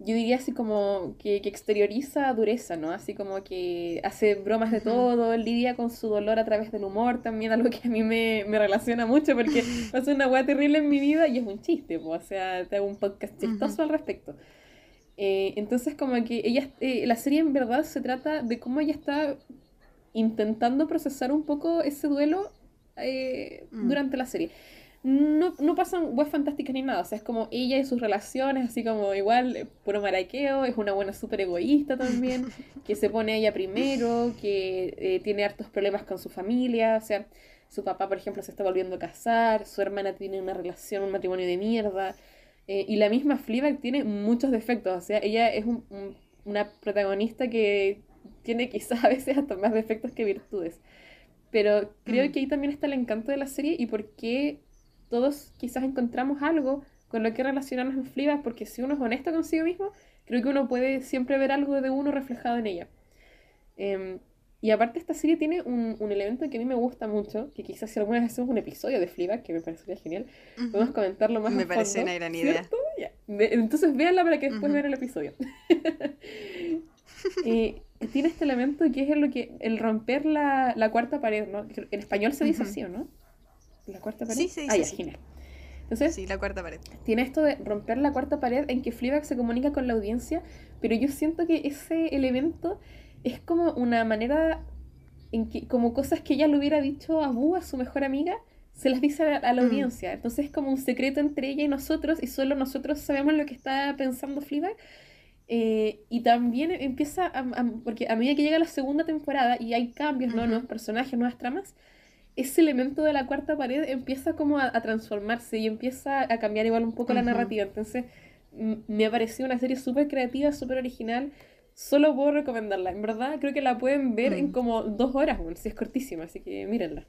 yo diría así como que, exterioriza dureza, ¿no? Así como que hace bromas de todo, lidia con su dolor a través del humor también, algo que a mí me, relaciona mucho porque pasa una weá terrible en mi vida y es un chiste, o sea, te hago un podcast chistoso al respecto. Eh, entonces como que ella, eh, la serie en verdad se trata de cómo ella está intentando procesar un poco ese duelo eh, mm. durante la serie no, no pasan webs fantásticas ni nada. O sea, es como ella y sus relaciones, así como igual, eh, puro maraqueo, es una buena súper egoísta también, que se pone a ella primero, que eh, tiene hartos problemas con su familia, o sea, su papá, por ejemplo, se está volviendo a casar, su hermana tiene una relación, un matrimonio de mierda, eh, y la misma Fleabag tiene muchos defectos, o sea, ella es una protagonista que tiene quizás a veces hasta más defectos que virtudes. Pero creo mm. que ahí también está el encanto de la serie y por qué todos quizás encontramos algo con lo que relacionarnos en Fleabag, porque si uno es honesto consigo mismo, creo que uno puede siempre ver algo de uno reflejado en ella. Em, y aparte esta serie tiene un, un, elemento que a mí me gusta mucho, que quizás si alguna vez hacemos un episodio de Fleabag, que me parecería genial, podemos comentarlo más Me parece una gran idea. Entonces véanla para que después vean el episodio. y tiene este elemento que es lo que el romper la, la cuarta pared, ¿no? En español se dice así, ¿o no? ¿La cuarta pared? Sí, sí, ah, sí. genial. Entonces, sí, la cuarta pared. Tiene esto de romper la cuarta pared en que Fleabag se comunica con la audiencia, pero yo siento que ese elemento es como una manera en que, como cosas que ella le hubiera dicho a Bu, a su mejor amiga, se las dice a, la mm. audiencia. Entonces es como un secreto entre ella y nosotros, y solo nosotros sabemos lo que está pensando Fleabag. Eh, y también empieza, a, porque a medida que llega la segunda temporada y hay cambios, ¿no? nuevos personajes, nuevas tramas, ese elemento de la cuarta pared empieza como a, transformarse y empieza a cambiar igual un poco la narrativa. Entonces, me ha parecido una serie súper creativa, súper original. Solo puedo recomendarla. En verdad, creo que la pueden ver en mm. como dos horas, bueno, si es cortísima, así que mírenla.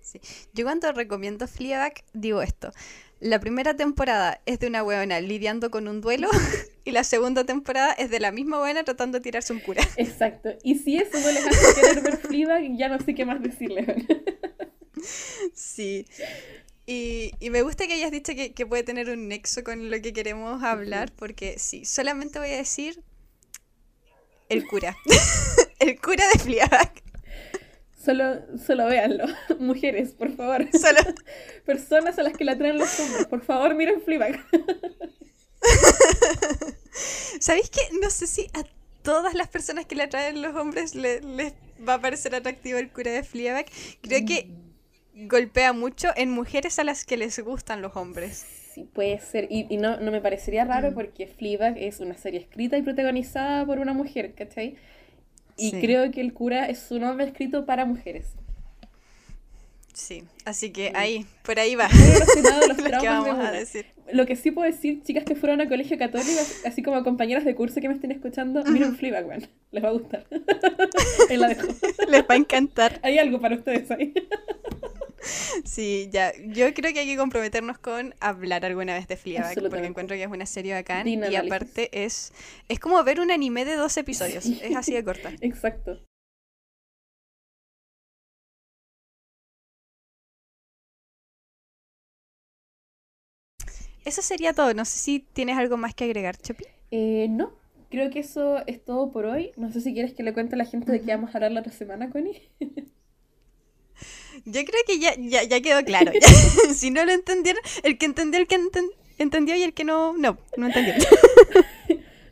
Sí. Yo cuando recomiendo Fleabag digo esto. La primera temporada es de una huevona lidiando con un duelo y la segunda temporada es de la misma buena tratando de tirarse un cura. Exacto. Y si eso no les hace querer ver Fleabag, ya no sé qué más decirle. sí. Y, y, me gusta que hayas dicho que, que, puede tener un nexo con lo que queremos hablar, porque sí, solamente voy a decir el cura. el cura de Fleabag. Solo, solo véanlo. Mujeres, por favor. Solo. Personas a las que la traen los hombres, por favor, miren Fleabag. ¿Sabéis que no sé si a todas las personas que le atraen los hombres les va a parecer atractivo el cura de Fleabag? Creo que golpea mucho en mujeres a las que les gustan los hombres. Sí, puede ser. Y, no, no, me parecería raro mm. porque Fleabag es una serie escrita y protagonizada por una mujer, ¿cachai? Y creo que el cura es un hombre escrito para mujeres. Sí, así que ahí, por ahí va. lo, que vamos a decir. Lo que sí puedo decir, chicas que fueron a colegio católico, así como compañeras de curso que me estén escuchando, miren Fleabag, bueno, les va a gustar. ahí la dejo. Les va a encantar. Hay algo para ustedes ahí. Sí, ya. Yo creo que hay que comprometernos con hablar alguna vez de Fleabag, porque encuentro que es una serie bacán. y aparte es, es como ver un anime de dos episodios. Es así de corta. Exacto. Eso sería todo. No sé si tienes algo más que agregar, Chopi. Eh, no, creo que eso es todo por hoy. No sé si quieres que le cuente a la gente de qué vamos a hablar la otra semana, Connie. Yo creo que ya, ya, quedó claro. si no lo entendieron, el que entendió, el que entendió y el que no, no, no entendió.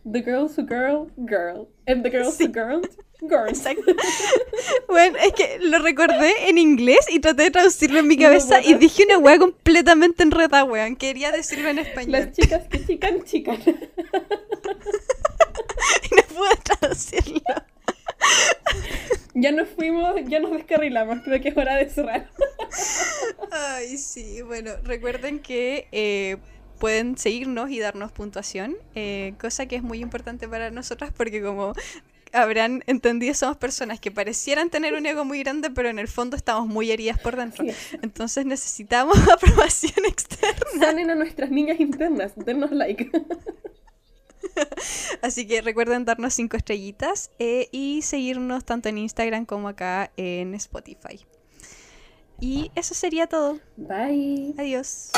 the girls who girl, girl. And the girls who girl, girl. Exacto. Bueno, es que lo recordé en inglés y traté de traducirlo en mi cabeza y dije una wea completamente enredada, weón. Quería decirlo en español. Las chicas que chican, chican. y no pude traducirlo. Ya nos fuimos, ya nos descarrilamos, creo que es hora de cerrar. Ay, sí, bueno, recuerden que eh, pueden seguirnos y darnos puntuación, eh, cosa que es muy importante para nosotras porque como habrán entendido, somos personas que parecieran tener un ego muy grande, pero en el fondo estamos muy heridas por dentro. Entonces necesitamos aprobación externa. Sanen a nuestras niñas internas, denos like. Así que recuerden darnos cinco estrellitas eh, y seguirnos tanto en Instagram como acá en Spotify. Y eso sería todo. Bye. Adiós.